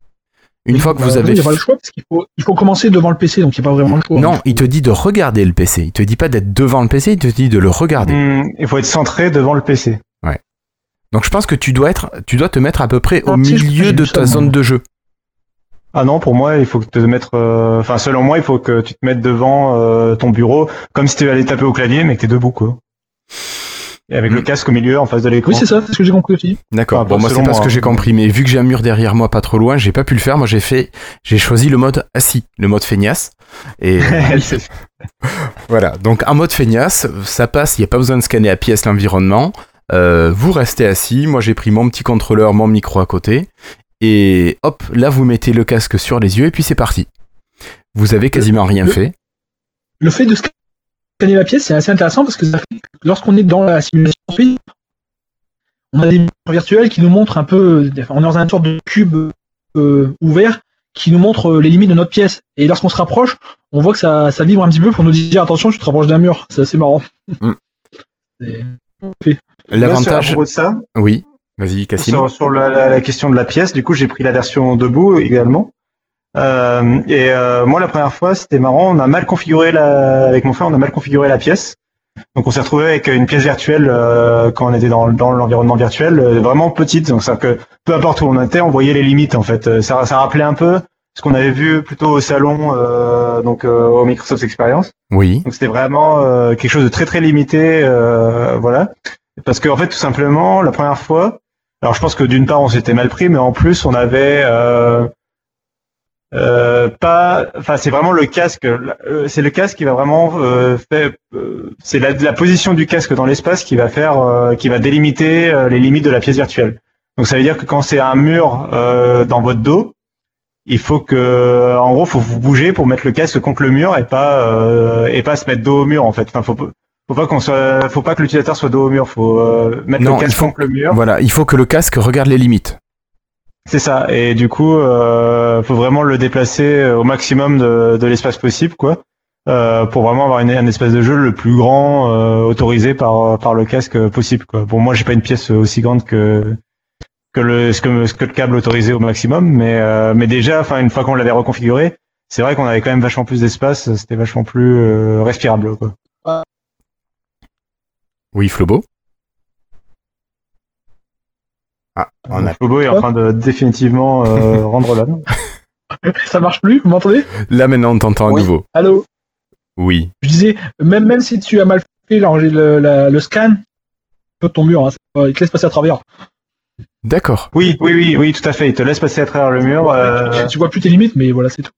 Une fois que vous oui, avez... Il n'y a pas le choix parce qu'il faut, il faut commencer devant le PC, donc il n'y a pas vraiment le choix. Non, il te dit de regarder le PC, il te dit pas d'être devant le PC, il te dit de le regarder. Hmm, il faut être centré devant le PC. Donc je pense que tu dois être, tu dois te mettre à peu près au Ah, si, milieu de ta moi. zone de jeu. Ah non, pour moi, il faut que te mettre. euh, Enfin, selon moi, il faut que tu te mettes devant euh, ton bureau, comme si tu allais taper au clavier, mais que t'es debout, quoi. Et avec le Hmm. casque au milieu, en face de l'écran. Oui, c'est ça, c'est ce que j'ai compris aussi. D'accord. Bon, moi c'est pas ce que j'ai compris, mais vu que j'ai un mur derrière moi pas trop loin, j'ai pas pu le faire. Moi j'ai fait, j'ai choisi le mode assis, le mode feignasse. Et voilà. Donc en mode feignasse, ça passe. Il y a pas besoin de scanner à pièce l'environnement. Euh, vous restez assis. Moi j'ai pris mon petit contrôleur, mon micro à côté, et hop, là vous mettez le casque sur les yeux et puis c'est parti. Vous avez quasiment rien le- fait. Le fait de scanner la pièce, c'est assez intéressant parce que ça fait que lorsqu'on est dans la simulation, on a des murs virtuels qui nous montrent un peu, enfin, on est dans une sorte de cube euh, ouvert qui nous montre euh, les limites de notre pièce. Et lorsqu'on se rapproche, on voit que ça, ça vibre un petit peu pour nous dire attention, tu te rapproches d'un mur. C'est assez marrant. Mm. L'avantage, de ça, oui. Vas-y, Cassim. sur, sur la, la- la question de la pièce, du coup, j'ai pris la version debout également. Euh, et euh, moi, la première fois, c'était marrant. On a mal configuré la, avec mon frère, on a mal configuré la pièce. Donc, on s'est retrouvé avec une pièce virtuelle euh, quand on était dans, dans l'environnement virtuel, euh, vraiment petite. Donc, ça que peu importe où on était, on voyait les limites. En fait, Euh, ça, ça rappelait un peu ce qu'on avait vu plutôt au salon, euh, donc euh, au Microsoft Experience. Oui. Donc c'était vraiment euh, quelque chose de très très limité, euh, voilà. Parce qu'en fait, tout simplement, la première fois, alors je pense que d'une part on s'était mal pris, mais en plus on avait, euh, Euh, pas, enfin c'est vraiment le casque. euh, C'est le casque qui va vraiment euh, faire. euh, c'est la, la position du casque dans l'espace qui va faire, euh, qui va délimiter les limites de la pièce virtuelle. Donc ça veut dire que quand c'est un mur euh, dans votre dos, il faut que, en gros, faut vous bouger pour mettre le casque contre le mur et pas euh, et pas se mettre dos au mur en fait. Enfin, faut, pas- faut pas qu'on soit, faut pas que l'utilisateur soit dos au mur. Faut euh, mettre Non, le casque faut- contre le mur. Voilà, il faut que le casque regarde les limites. C'est ça. Et du coup, euh, faut vraiment le déplacer au maximum de, de l'espace possible, quoi, euh, pour vraiment avoir un espace de jeu le plus grand euh, autorisé par par le casque possible, quoi. Bon, moi, j'ai pas une pièce aussi grande que que le ce que, ce que le câble autorisé au maximum, mais euh, mais déjà, enfin, une fois qu'on l'avait reconfiguré, c'est vrai qu'on avait quand même vachement plus d'espace. C'était vachement plus euh, respirable, quoi. Oui, Flobo Ah, on a... Flobo est en train de définitivement euh, rendre l'âme. Ça marche plus, vous m'entendez? Là maintenant on t'entend à Oui. nouveau. Allô? Oui. Je disais, même, même si tu as mal fait le, le, la- le scan de ton mur, hein, il te laisse passer à travers. D'accord. Oui, oui, oui, oui, tout à fait. Il te laisse passer à travers le mur. euh, Tu, tu vois plus tes limites, mais voilà, c'est tout.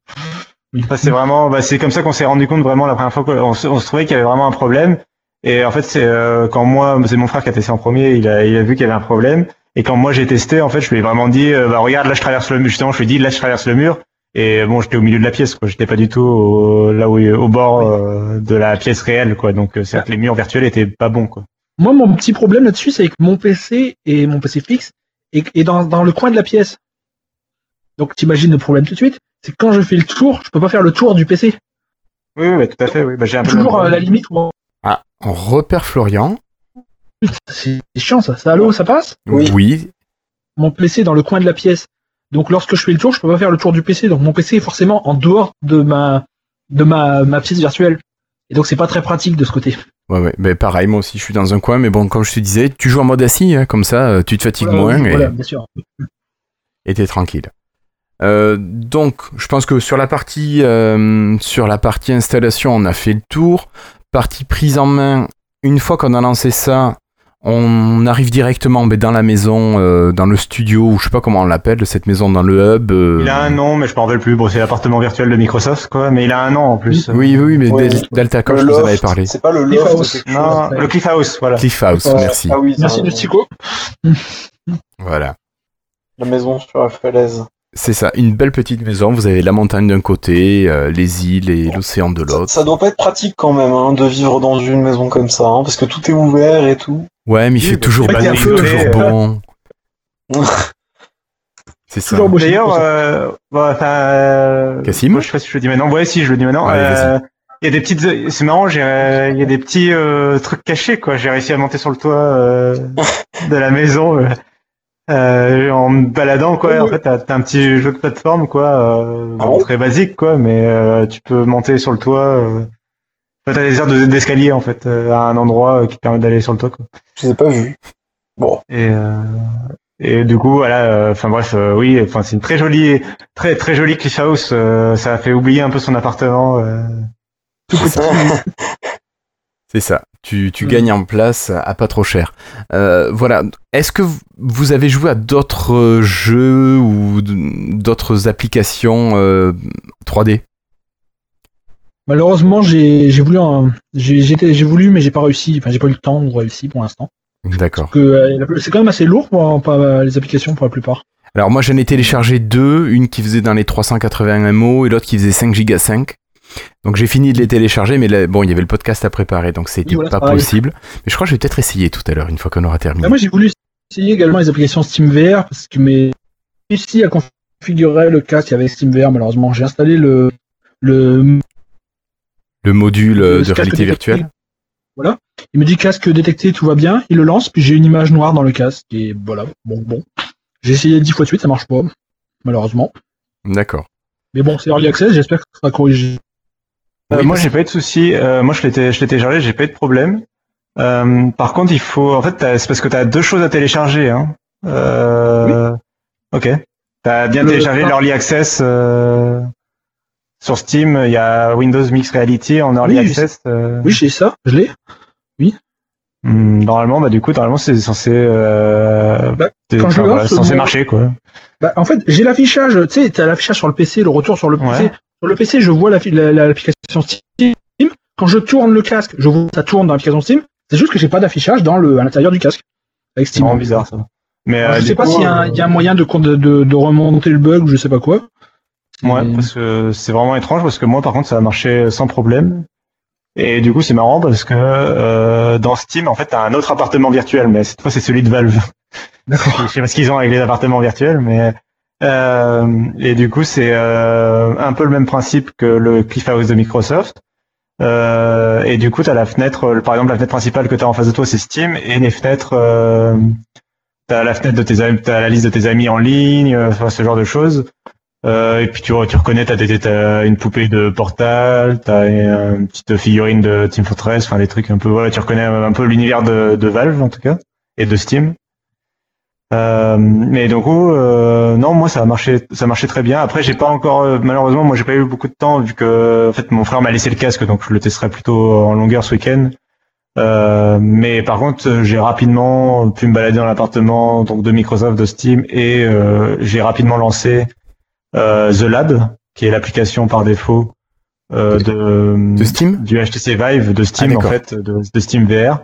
Oui. Ça, c'est vraiment, bah, c'est comme ça qu'on s'est rendu compte vraiment la première fois qu'on se, on se trouvait qu'il y avait vraiment un problème. Et en fait, c'est euh, quand moi, c'est mon frère qui a testé en premier, il a, il a vu qu'il y avait un problème. Et quand moi j'ai testé, en fait, je lui ai vraiment dit, euh, bah regarde, là je traverse le mur. Justement, je lui ai dit, là je traverse le mur. Et bon, j'étais au milieu de la pièce, quoi. J'étais pas du tout au, là où, au bord euh, de la pièce réelle, quoi. Donc, euh, c'est vrai que les murs virtuels étaient pas bons, quoi. Moi, mon petit problème là-dessus, c'est que mon PC et mon PC fixe est, est dans, dans le coin de la pièce. Donc, t'imagines le problème tout de suite. C'est que quand je fais le tour, je peux pas faire le tour du PC. Oui, oui, tout à fait. Oui, bah, j'ai un peu le même Toujours à la limite où Ah, on repère Florian. C'est chiant ça. Ça allô, ça passe Oui. Mon PC est dans le coin de la pièce. Donc, lorsque je fais le tour, je peux pas faire le tour du PC. Donc, mon PC est forcément en dehors de ma de ma, ma pièce virtuelle. Et donc, c'est pas très pratique de ce côté. Ouais, ouais. Ben, pareil, moi aussi, je suis dans un coin, mais bon, comme je te disais, tu joues en mode assis, hein, comme ça, euh, tu te fatigues Voilà, moins et Voilà, bien sûr. et t'es tranquille. Euh, donc, je pense que sur la partie euh, sur la partie installation, on a fait le tour. Partie prise en main. Une fois qu'on a lancé ça, on arrive directement ben, dans la maison, euh, dans le studio, ou je sais pas comment on l'appelle, cette maison dans le hub. euh, Il a un nom, mais je m'en rappelle plus. Bon, c'est l'appartement virtuel de Microsoft, quoi. Mais il a un nom en plus. Oui, oui, mais Ouais. Del- Delta Coach, Le vous en avez parlé. C'est pas le Cliff loft. House. Non, le Cliff House, voilà. Cliff House, Ouais. merci. Ah oui, Merci ça, de Chico. Voilà. La maison sur la falaise. C'est ça, une belle petite maison. Vous avez la montagne d'un côté, euh, les îles et l'océan de Ça, l'autre. ça doit pas être pratique quand même hein, de vivre dans une maison comme ça, hein, parce que tout est ouvert et tout. Ouais, mais il fait toujours fait, toujours bon. C'est ça. Toujours beau chez D'ailleurs, euh, bah, euh, Cassim je sais pas si je le dis maintenant. Ouais, si, je le dis maintenant. Allez, Euh, Il y a des petites, c'est marrant, j'ai, il y a des petits euh, trucs cachés, quoi. J'ai réussi à monter sur le toit euh, de la maison en me baladant, quoi. En fait, t'as, un petit jeu de plateforme, quoi, euh, Ah bon? très basique, quoi, mais euh, tu peux monter sur le toit. T'as des aires de- d'escalier, en fait, euh, à un endroit euh, qui permet d'aller sur le toit, quoi. Je les ai pas vus. Bon. Et, euh, et du coup, voilà, euh, enfin bref, euh, oui, enfin c'est une très jolie, très très jolie Cliff House. euh, ça a fait oublier un peu son appartement. euh. C'est ça. Tu, tu gagnes en place à pas trop cher. Euh, voilà. Est-ce que vous- avez joué à d'autres jeux ou d- d'autres applications euh, 3D Malheureusement, j'ai voulu, un- j'ai voulu, mais j'ai pas réussi. Enfin, j'ai pas eu le temps de réussir pour l'instant. D'accord. Euh, c'est quand même assez lourd pour pas les applications pour la plupart. Alors moi j'en ai téléchargé deux, une qui faisait dans les 380 MO et l'autre qui faisait 5 giga 5. Donc j'ai fini de les télécharger, mais là, bon, il y avait le podcast à préparer, donc c'était Oui, voilà, pas possible. Mais je crois que je vais peut-être essayer tout à l'heure, une fois qu'on aura terminé. Là, moi, j'ai voulu essayer également les applications SteamVR parce que mes réussi à configurer le casque avec SteamVR. Malheureusement, j'ai installé le le Le module euh, Le de réalité détecté. virtuelle. Il me dit casque détecté, tout va bien. Il le lance, puis j'ai une image noire dans le casque. Et voilà, bon, bon. J'ai essayé dix fois de suite, ça marche pas, malheureusement. D'accord. Mais bon, c'est early access, j'espère que ça sera corrigé. Euh, Oui, moi, j'ai pas eu de soucis. Euh, moi, je l'ai téléchargé, j'ai pas eu de problème. Euh, par contre, il faut, en fait, c'est parce que t'as deux choses à télécharger. Hein. Euh, Ok. T'as bien Le- téléchargé l'early access euh, sur Steam. Il y a Windows Mixed Reality en early Oui, access. euh, Oui, j'ai ça, je l'ai. Hmm, Normalement, bah du coup, normalement, c'est censé. Euh... Bah, Quand je voilà, censé marcher, quoi. Bah, en fait, j'ai l'affichage, tu sais, t'as l'affichage sur le PC, le retour sur le PC. Sur le PC, je vois l'application Steam. Quand je tourne le casque, je vois que ça tourne dans l'application Steam. C'est juste que j'ai pas d'affichage dans le, à l'intérieur du casque. Avec C'est Steam. vraiment bizarre, ça. Mais, Alors, euh, je du sais pas s'il y, a un- euh, il y a un moyen de, de, de, de remonter le bug ou je sais pas quoi. Ouais, Et- parce que c'est vraiment étrange parce que moi, par contre, ça a marché sans problème. Et du coup, c'est marrant parce que euh, dans Steam, en fait, t'as un autre appartement virtuel, mais cette fois, c'est celui de Valve. D'accord. Je sais pas ce qu'ils ont avec les appartements virtuels, mais euh, et du coup, c'est euh, un peu le même principe que le Cliffhouse de Microsoft. Euh, et du coup, t'as la fenêtre, par exemple, la fenêtre principale que t'as en face de toi, c'est Steam, et les fenêtres, euh, t'as la fenêtre de tes amis, t'as la liste de tes amis en ligne, euh, enfin, ce genre de choses. Euh, et puis tu, tu reconnais, t'as, t'as une poupée de Portal, t'as une, petite figurine de Team Fortress, enfin des trucs un peu, voilà, tu reconnais un peu l'univers de, de Valve en tout cas et de Steam. Euh, mais du coup, euh, non, moi ça a marché, ça marchait très bien. Après, j'ai pas encore, euh, malheureusement, moi j'ai pas eu beaucoup de temps vu que en fait mon frère m'a laissé le casque, donc je le testerai plutôt en longueur ce week-end. Euh, mais par contre, j'ai rapidement pu me balader dans l'appartement donc de Microsoft, de Steam, et euh, j'ai rapidement lancé The Lab, qui est l'application par défaut euh, de, De Steam du HTC Vive de Steam Ah, en fait, de, de Steam VR.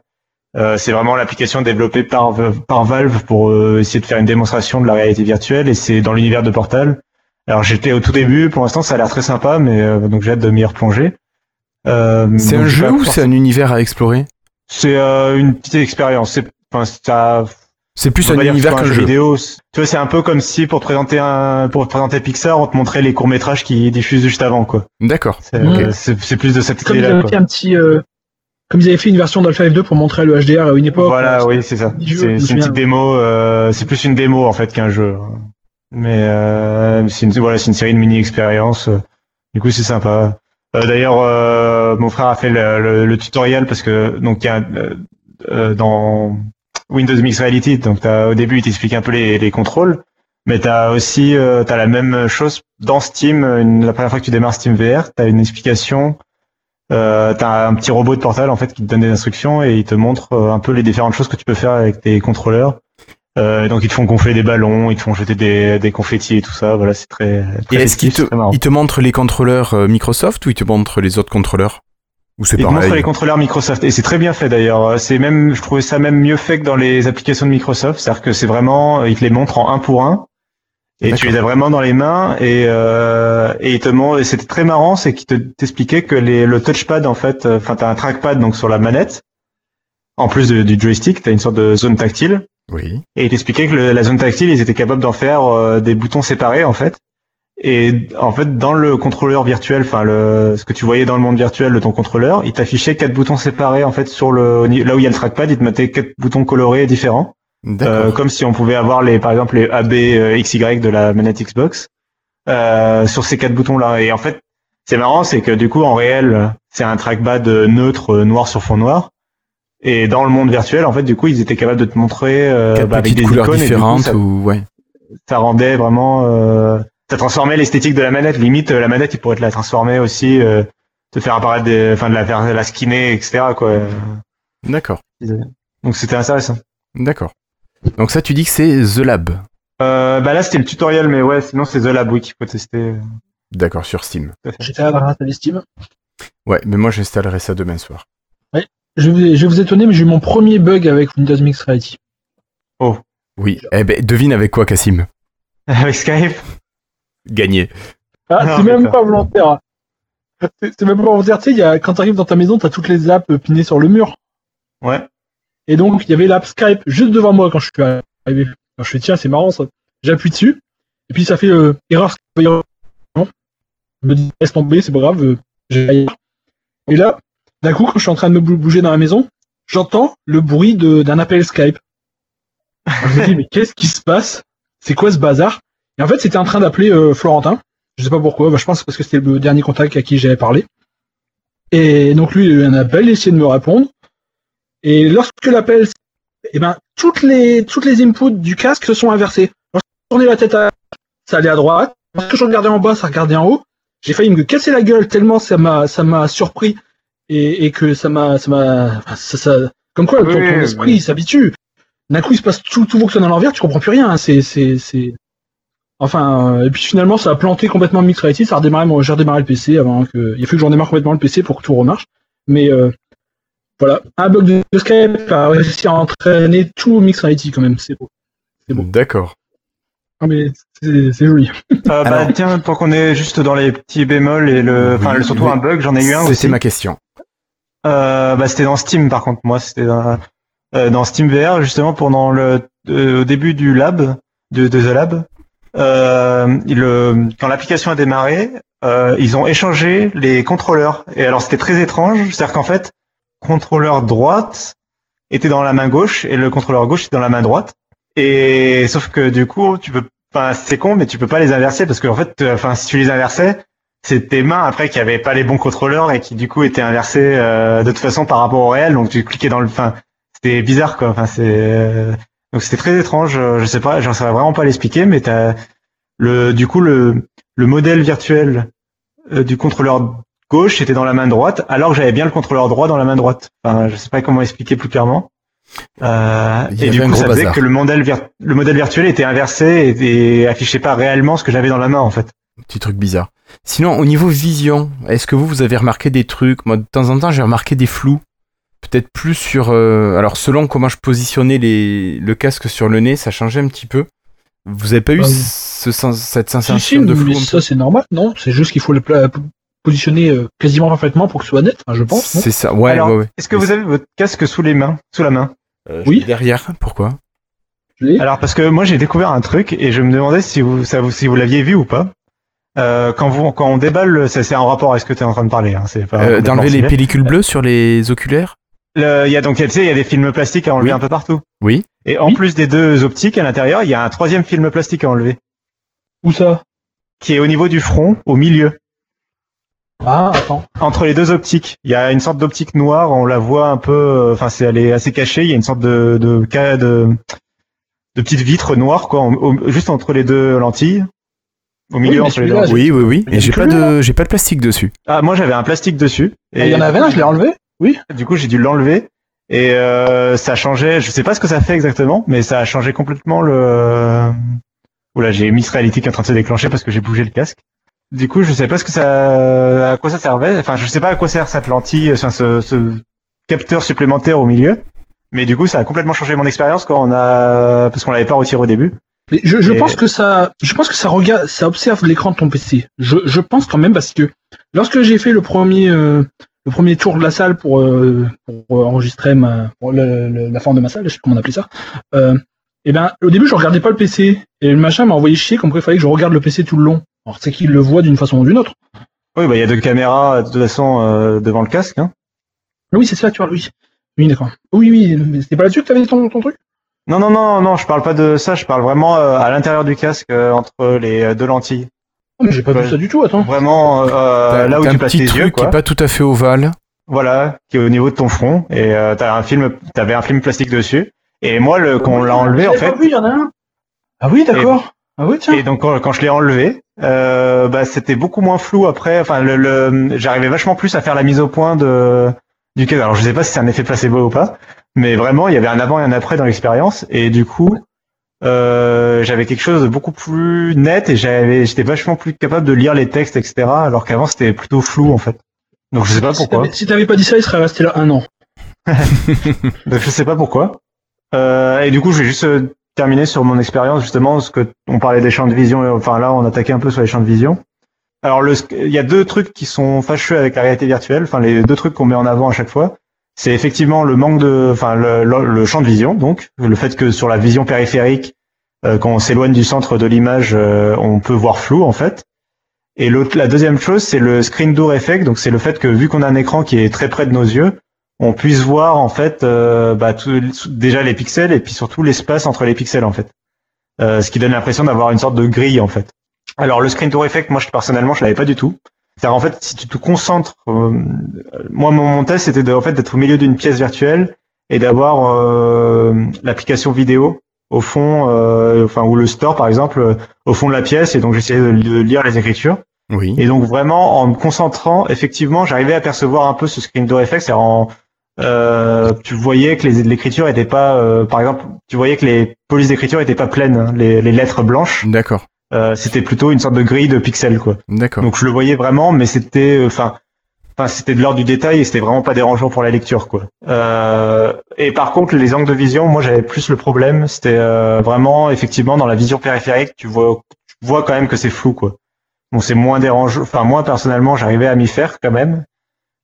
Euh, c'est vraiment l'application développée par, par Valve pour euh, essayer de faire une démonstration de la réalité virtuelle et c'est dans l'univers de Portal. Alors j'étais au tout début, pour l'instant ça a l'air très sympa, mais euh, donc j'ai hâte de m'y replonger. Euh, C'est un jeu ou c'est un univers à explorer? C'est euh, une petite expérience. Enfin, ça, C'est plus un univers qu'un un jeu. vidéo. Tu vois, c'est un peu comme si pour te présenter un, pour te présenter Pixar, on te montrait les courts métrages qui diffusent juste avant, quoi. D'accord. C'est, euh, plus de cette Comme ils idée-là, avaient quoi. fait un petit, euh, comme ils avaient fait une version d'Alpha F2 pour montrer le HDR à une époque. Voilà, euh, oui, c'est ça. C'est, une petite démo. euh, c'est plus une démo en fait qu'un jeu. Mais euh, c'est une, voilà, c'est une série de mini expériences. Du coup, c'est sympa. Euh, d'ailleurs, euh, mon frère a fait le, le- le tutoriel parce que donc il y a euh, euh, dans Windows Mixed Reality, donc t'as- au début il t'explique un peu les, les contrôles, mais t'as aussi euh, t'as la même chose dans Steam. une- la première fois que tu démarres Steam VR, t'as une explication. Euh, t'as un petit robot de portal en fait qui te donne des instructions et il te montre euh, un peu les différentes choses que tu peux faire avec tes contrôleurs. Euh, donc ils te font gonfler des ballons, ils te font jeter des, des confettis et tout ça. Voilà, c'est très, très Et est-ce qu'il te, il te montre les contrôleurs euh, Microsoft ou il te montre les autres contrôleurs? Ou c'est Il te pareil montre les contrôleurs Microsoft et c'est très bien fait d'ailleurs. C'est même, je trouvais ça même mieux fait que dans les applications de Microsoft, c'est-à-dire que c'est vraiment, il te les montre en un pour un et tu les as vraiment dans les mains et euh, et il te montre. Et c'était très marrant, c'est qu'il te t'expliquait que les le touchpad en fait, euh, enfin t'as un trackpad donc sur la manette, en plus de- du joystick, t'as une sorte de zone tactile. Oui. Et il t'expliquait que le- la zone tactile, ils étaient capables d'en faire euh, des boutons séparés en fait. Et en fait, dans le contrôleur virtuel, enfin le ce que tu voyais dans le monde virtuel de ton contrôleur, il t'affichait quatre boutons séparés en fait sur le là où il y a le trackpad, il te mettait quatre boutons colorés différents, euh, comme si on pouvait avoir les par exemple les AB euh, XY de la manette Xbox euh, sur ces quatre boutons là. Et en fait, c'est marrant, c'est que du coup en réel, c'est un trackpad neutre euh, noir sur fond noir. Et dans le monde virtuel, en fait, du coup, ils étaient capables de te montrer euh, bah, avec des couleurs icônes et du coup, différentes ça- ou ouais. ça rendait vraiment euh, ça transformait l'esthétique de la manette limite euh, la manette il pourrait te la transformer aussi euh, te faire apparaître des enfin de la faire la skinner etc quoi D'accord. donc c'était intéressant D'accord. Donc ça, tu dis que c'est The Lab. euh, bah là c'était le tutoriel mais ouais sinon c'est The Lab oui qu'il faut tester D'accord, sur Steam. J'étais à la installer Steam. Ouais, mais moi j'installerai ça demain soir. Je vais, je vais vous étonner, mais j'ai eu mon premier bug avec Windows Mixed Reality. Oui. Eh ben, devine avec quoi, Cassim avec Skype? Gagné. Ah, Non, c'est même pas volontaire. hein. C'est même pas volontaire. Tu sais, il y a, quand t'arrives dans ta maison, t'as toutes les apps pinées sur le mur. ouais Et donc, il y avait l'app Skype juste devant moi quand je suis arrivé. Alors, je fais, tiens, c'est marrant ça. J'appuie dessus. Et puis, ça fait euh, erreur. Skype. Je me dis, laisse tomber, c'est pas grave. euh, j'ai. Et là, d'un coup, quand je suis en train de me bou- bouger dans la maison, j'entends le bruit de- d'un appel Skype. Je me dis, mais qu'est-ce qui se passe? C'est quoi ce bazar? Et en fait, c'était en train d'appeler euh, Florentin. Je sais pas pourquoi. Bah, je pense parce que c'était le dernier contact à qui j'avais parlé. Et donc lui, il a eu un appel, il de me répondre. Et lorsque l'appel, eh ben, toutes les, toutes les inputs du casque se sont inversées. Lorsque je tournais la tête à ça allait à droite. Lorsque je regardais en bas, ça regardait en haut. J'ai failli me casser la gueule tellement ça m'a, ça m'a surpris et, et que ça m'a, ça m'a, ça, ça- comme quoi, Oui, ton, esprit oui. s'habitue. d'un coup il se passe tout, tout fonctionne à l'envers, tu comprends plus rien. hein. C'est, c'est, c'est. Enfin, euh, et puis finalement ça a planté complètement Mix Reality, ça a redémarré, mon- j'ai redémarré le PC avant que. Il a fallu que j'en démarre complètement le PC pour que tout remarche. Mais euh, voilà, un bug de, de Skype a réussi à entraîner tout Mix Reality quand même, c'est beau. C'est bon. D'accord. Ah, mais c'est, c'est joli. Euh, bah, Alors- tiens, tant qu'on est juste dans les petits bémols et le, enfin, Oui, surtout un bug, j'en ai eu un C'était aussi. ma question. Euh, bah, c'était dans Steam par contre. Moi, c'était dans, euh, dans Steam VR justement pendant le euh, au début du lab de, de The Lab. Euh, euh, quand l'application a démarré, euh, ils ont échangé les contrôleurs. Et alors c'était très étrange, c'est-à-dire qu'en fait, contrôleur droite était dans la main gauche et le contrôleur gauche était dans la main droite. Et sauf que du coup, tu peux, enfin c'est con, mais tu peux pas les inverser parce qu'en fait, euh, enfin si tu les inversais, c'est tes mains après qui avaient pas les bons contrôleurs et qui du coup étaient inversées euh, de toute façon par rapport au réel. Donc tu cliquais dans le, enfin c'était bizarre quoi. Enfin c'est euh, donc c'était très étrange. euh, Je sais pas, j'en saurais vraiment pas l'expliquer, mais t'as le du coup le le modèle virtuel euh, du contrôleur gauche était dans la main droite, alors que j'avais bien le contrôleur droit dans la main droite. Enfin, je sais pas comment expliquer plus clairement. Euh, et du coup, ça faisait bazar. que le modèle, vir- le modèle virtuel était inversé et, et affichait pas réellement ce que j'avais dans la main en fait. Petit truc bizarre. Sinon, au niveau vision, est-ce que vous, vous avez remarqué des trucs? Moi, de temps en temps, j'ai remarqué des flous. Peut-être plus sur... euh, alors, selon comment je positionnais les, le casque sur le nez, ça changeait un petit peu. Vous avez pas eu Ah ce sens- cette Si, si, sensation de flou ça c'est normal, non? C'est juste qu'il faut le positionner euh, quasiment parfaitement pour que ce soit net, enfin, je pense. C'est ça, ouais, Alors, ouais, ouais. Est-ce que vous avez votre casque sous les mains, sous la main? Euh, Oui. Derrière, pourquoi? Alors parce que moi j'ai découvert un truc et je me demandais si vous ça si vous l'aviez vu ou pas. Euh, quand vous quand on déballe, le- c'est en rapport avec ce que tu es en train de parler. Hein, Euh, D'enlever les pellicules bleues sur les oculaires? Il y a donc tu sais il y a des films plastiques à enlever Oui. un peu partout. Oui. Et en Oui. plus des deux optiques à l'intérieur, il y a un troisième film plastique à enlever Où ça? Qui est au niveau du front, au milieu, Ah, attends. entre les deux optiques. Il y a une sorte d'optique noire, on la voit un peu, euh, enfin c'est elle est assez cachée. Il y a une sorte de de ca- de, de petite vitre noire quoi, en- au- juste entre les deux lentilles, au milieu mais entre les deux. Oui, oui, oui. Et j'ai pas de, j'ai pas de plastique dessus. Ah, moi j'avais un plastique dessus. Ah, Il y en avait un, je l'ai enlevé. Du coup, j'ai dû l'enlever et euh, ça changeait. Je sais pas ce que ça fait exactement, mais ça a changé complètement le. Oula, j'ai Miss Reality qui est en train de se déclencher parce que j'ai bougé le casque. Du coup, je sais pas ce que ça, à quoi ça servait. Enfin, je sais pas à quoi sert cette lentille, enfin, ce, ce capteur supplémentaire au milieu. Mais du coup, ça a complètement changé mon expérience quand on a, parce qu'on l'avait pas retiré au début. Mais je, je Et- pense que ça, je pense que ça regarde, ça observe l'écran de ton PC. Je, je pense quand même parce que lorsque j'ai fait le premier, euh, le premier tour de la salle pour, euh, pour enregistrer ma, pour le- le- la forme de ma salle, je sais pas comment on appelait ça. Euh, et ben, au début, je regardais pas le PC et le machin m'a envoyé chier comme quoi il fallait que je regarde le PC tout le long. Alors c'est qu'il le voit d'une façon ou d'une autre. Oui, bah, il y a deux caméras, de toute façon, euh, devant le casque, hein. Oui, c'est ça, tu vois, oui. Oui, d'accord. Oui, oui, mais c'était pas là-dessus que t'avais ton, ton truc? Non, non, non, non, je parle pas de ça, je parle vraiment euh, à l'intérieur du casque, euh, entre les euh, deux lentilles. Mais j'ai pas vu ça du tout, attends. Vraiment, euh, là où t'as tu un places petit tes truc yeux, qui est pas tout à fait ovale. Voilà, qui est au niveau de ton front, et euh, t'as un film, t'avais un film plastique dessus. Et moi, le, quand on l'a enlevé, en fait, pas vu, il y en a un. Ah oui, d'accord. Ah oui, tiens. et donc quand, quand je l'ai enlevé, euh, bah, c'était beaucoup moins flou après. Enfin, le, le- j'arrivais vachement plus à faire la mise au point de du casque. Alors, je sais pas si c'est un effet placebo ou pas, mais vraiment, il y avait un avant et un après dans l'expérience, et du coup. Euh, j'avais quelque chose de beaucoup plus net et j'avais, j'étais vachement plus capable de lire les textes, etc. Alors qu'avant c'était plutôt flou en fait. Donc je sais pas Si pourquoi. t'avais- Si t'avais pas dit ça, il serait resté là un an. Donc, je sais pas pourquoi. Euh, et du coup, je vais juste euh, terminer sur mon expérience justement, parce que on parlait des champs de vision. Enfin là, on attaquait un peu sur les champs de vision. Alors, le, il y a deux trucs qui sont fâcheux avec la réalité virtuelle. Enfin, les deux trucs qu'on met en avant à chaque fois, c'est effectivement le manque de, enfin, le, champ de vision. Donc, le fait que sur la vision périphérique, euh, quand on s'éloigne du centre de l'image, euh, on peut voir flou en fait. Et la deuxième chose, c'est le screen door effect. Donc, c'est le fait que vu qu'on a un écran qui est très près de nos yeux, on puisse voir en fait euh, bah, déjà les pixels et puis surtout l'espace entre les pixels en fait. Euh, ce qui donne l'impression d'avoir une sorte de grille en fait. Alors le screen door effect, moi personnellement je l'avais pas du tout. C'est-à-dire en fait si tu te concentres, euh, moi mon, mon test c'était de, en fait d'être au milieu d'une pièce virtuelle et d'avoir euh, l'application vidéo au fond, euh, enfin ou le store par exemple euh, au fond de la pièce et donc j'essayais de, de lire les écritures. Oui. Et donc vraiment, en me concentrant, effectivement, j'arrivais à percevoir un peu ce screen door effect, c'est-à-dire en, euh, tu voyais que les- l'écriture était pas, euh, par exemple, tu voyais que les polices d'écriture étaient pas pleines, hein, les, les lettres blanches. D'accord. Euh, c'était plutôt une sorte de grille de pixels, quoi. D'accord. Donc je le voyais vraiment, mais c'était, euh, enfin, enfin c'était de l'ordre du détail et c'était vraiment pas dérangeant pour la lecture, quoi. Euh, et par contre, les angles de vision, moi j'avais plus le problème, c'était euh, vraiment effectivement dans la vision périphérique, tu vois, tu vois quand même que c'est flou, quoi. Bon, c'est moins dérangeant. Enfin, moi personnellement, j'arrivais à m'y faire quand même.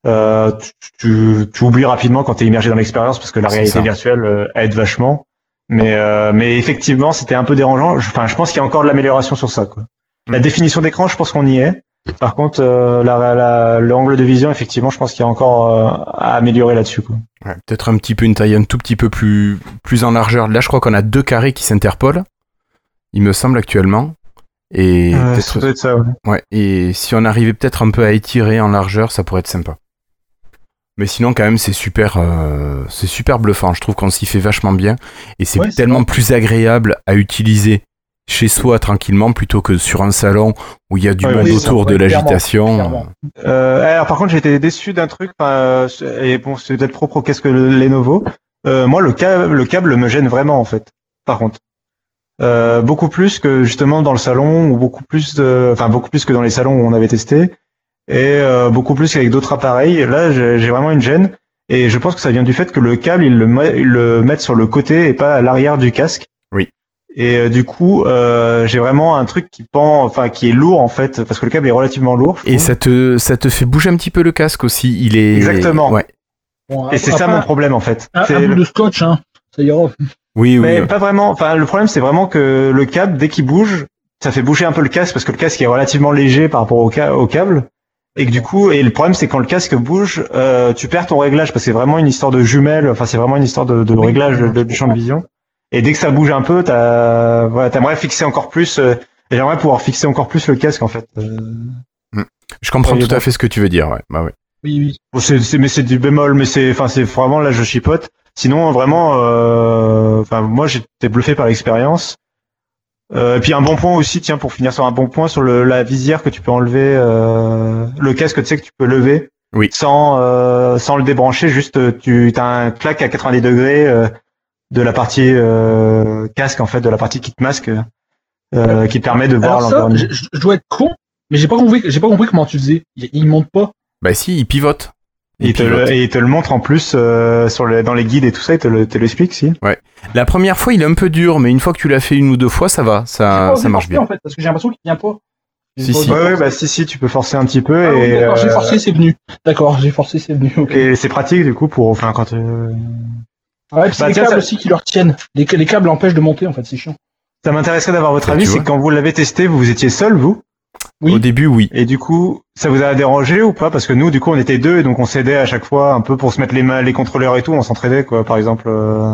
Euh, tu, tu, tu oublies rapidement quand tu es immergé dans l'expérience parce que la réalité ça. virtuelle euh, aide vachement. Mais, euh, mais effectivement, c'était un peu dérangeant. Je- Enfin, je pense qu'il y a encore de l'amélioration sur ça. Quoi. La Mm. définition d'écran, je pense qu'on y est. Par contre, euh, la, la- l'angle de vision, effectivement, je pense qu'il y a encore euh, à améliorer là-dessus. Quoi. Ouais, Peut-être un petit peu une taille un tout petit peu plus, plus en largeur. Là, je crois qu'on a deux carrés qui s'interpolent, il me semble actuellement. Et, ça. ouais, et si on arrivait peut-être un peu à étirer en largeur, ça pourrait être sympa. Mais sinon, quand même, c'est super, euh, c'est super bluffant. Je trouve qu'on s'y fait vachement bien. Et c'est Ouais, tellement plus agréable à utiliser chez soi tranquillement plutôt que sur un salon où il y a du Ouais, monde oui, autour ça, de l'agitation. Euh, alors par contre, été déçu d'un truc. euh, et bon, c'est peut-être propre au casque Lenovo. Euh, moi, le câble, le câble me gêne vraiment en fait. Par contre, euh, beaucoup plus que justement dans le salon ou beaucoup plus, de- enfin beaucoup plus que dans les salons où on avait testé et euh, beaucoup plus qu'avec d'autres appareils. Là, j'ai vraiment une gêne et je pense que ça vient du fait que le câble, ils le, ils le mettent sur le côté et pas à l'arrière du casque. Oui. Et euh, du coup, euh, j'ai vraiment un truc qui pend, enfin qui est lourd en fait, parce que le câble est relativement lourd. Et ça te, ça te fait bouger un petit peu le casque aussi. Il est. Exactement. Ouais. Bon, Et c'est ça mon problème en fait. Un, C'est un bout de scotch, hein. Ça ira. Oui, oui. Mais pas vraiment. Enfin, le problème c'est vraiment que le câble, dès qu'il bouge, ça fait bouger un peu le casque parce que le casque est relativement léger par rapport au, ca- au câble. Et que du coup, et le problème c'est quand le casque bouge, euh, tu perds ton réglage parce que c'est vraiment une histoire de jumelles. Enfin, c'est vraiment une histoire de, de Oui, réglage de- du champ de vision. Et dès que ça bouge un peu, t'as, voilà, t'aimerais fixer encore plus. euh, j'aimerais pouvoir fixer encore plus le casque en fait. Euh, Je comprends Ouais, tout à fait ce que tu veux dire. Ouais. Bah, ouais. Oui, oui. Bon, c'est, c'est- mais c'est du bémol, mais c'est, enfin, c'est vraiment là, je chipote. Sinon, vraiment, euh, enfin, moi, j'étais bluffé par l'expérience. Euh, et puis un bon point aussi, tiens, pour finir sur un bon point sur le, la visière que tu peux enlever, euh, le casque, tu sais que tu peux lever, Oui. sans, euh, sans le débrancher, juste tu as un claque à 90 degrés euh, de la partie euh, casque en fait, de la partie kit masque, euh, qui te permet de voir Alors ça, l'environnement. je, je dois être con, mais j'ai pas compris, j'ai pas compris comment tu faisais. Il, il monte pas. Bah si, il pivote. Et il, te le, et il te le montre en plus euh, sur dans les guides et tout ça, il te le- te l'explique si. La première fois, il est un peu dur, mais une fois que tu l'as fait une ou deux fois, ça va, J'ai ça, marche bien. En fait, parce que j'ai l'impression qu'il vient pas. Si, pas si. Ouais, ouais, bah si, si, tu peux forcer un petit peu Ah et, d'accord, j'ai euh, forcé, c'est venu. D'accord, j'ai forcé, c'est venu. ok. et c'est pratique du coup pour, enfin, quand euh, Ouais, puis c'est Bah, les tiens, câbles ça- aussi qui leur tiennent. Les, les câbles empêchent de monter, en fait, c'est chiant. ça m'intéresserait d'avoir votre Bah, avis, c'est que quand vous l'avez testé, vous étiez seul, vous, Oui. Au début, oui. et du coup, ça vous a dérangé ou pas? Parce que nous, du coup, on était deux, et donc on s'aidait à chaque fois un peu pour se mettre les mains, les contrôleurs et tout, on s'entraidait, quoi, par exemple. euh,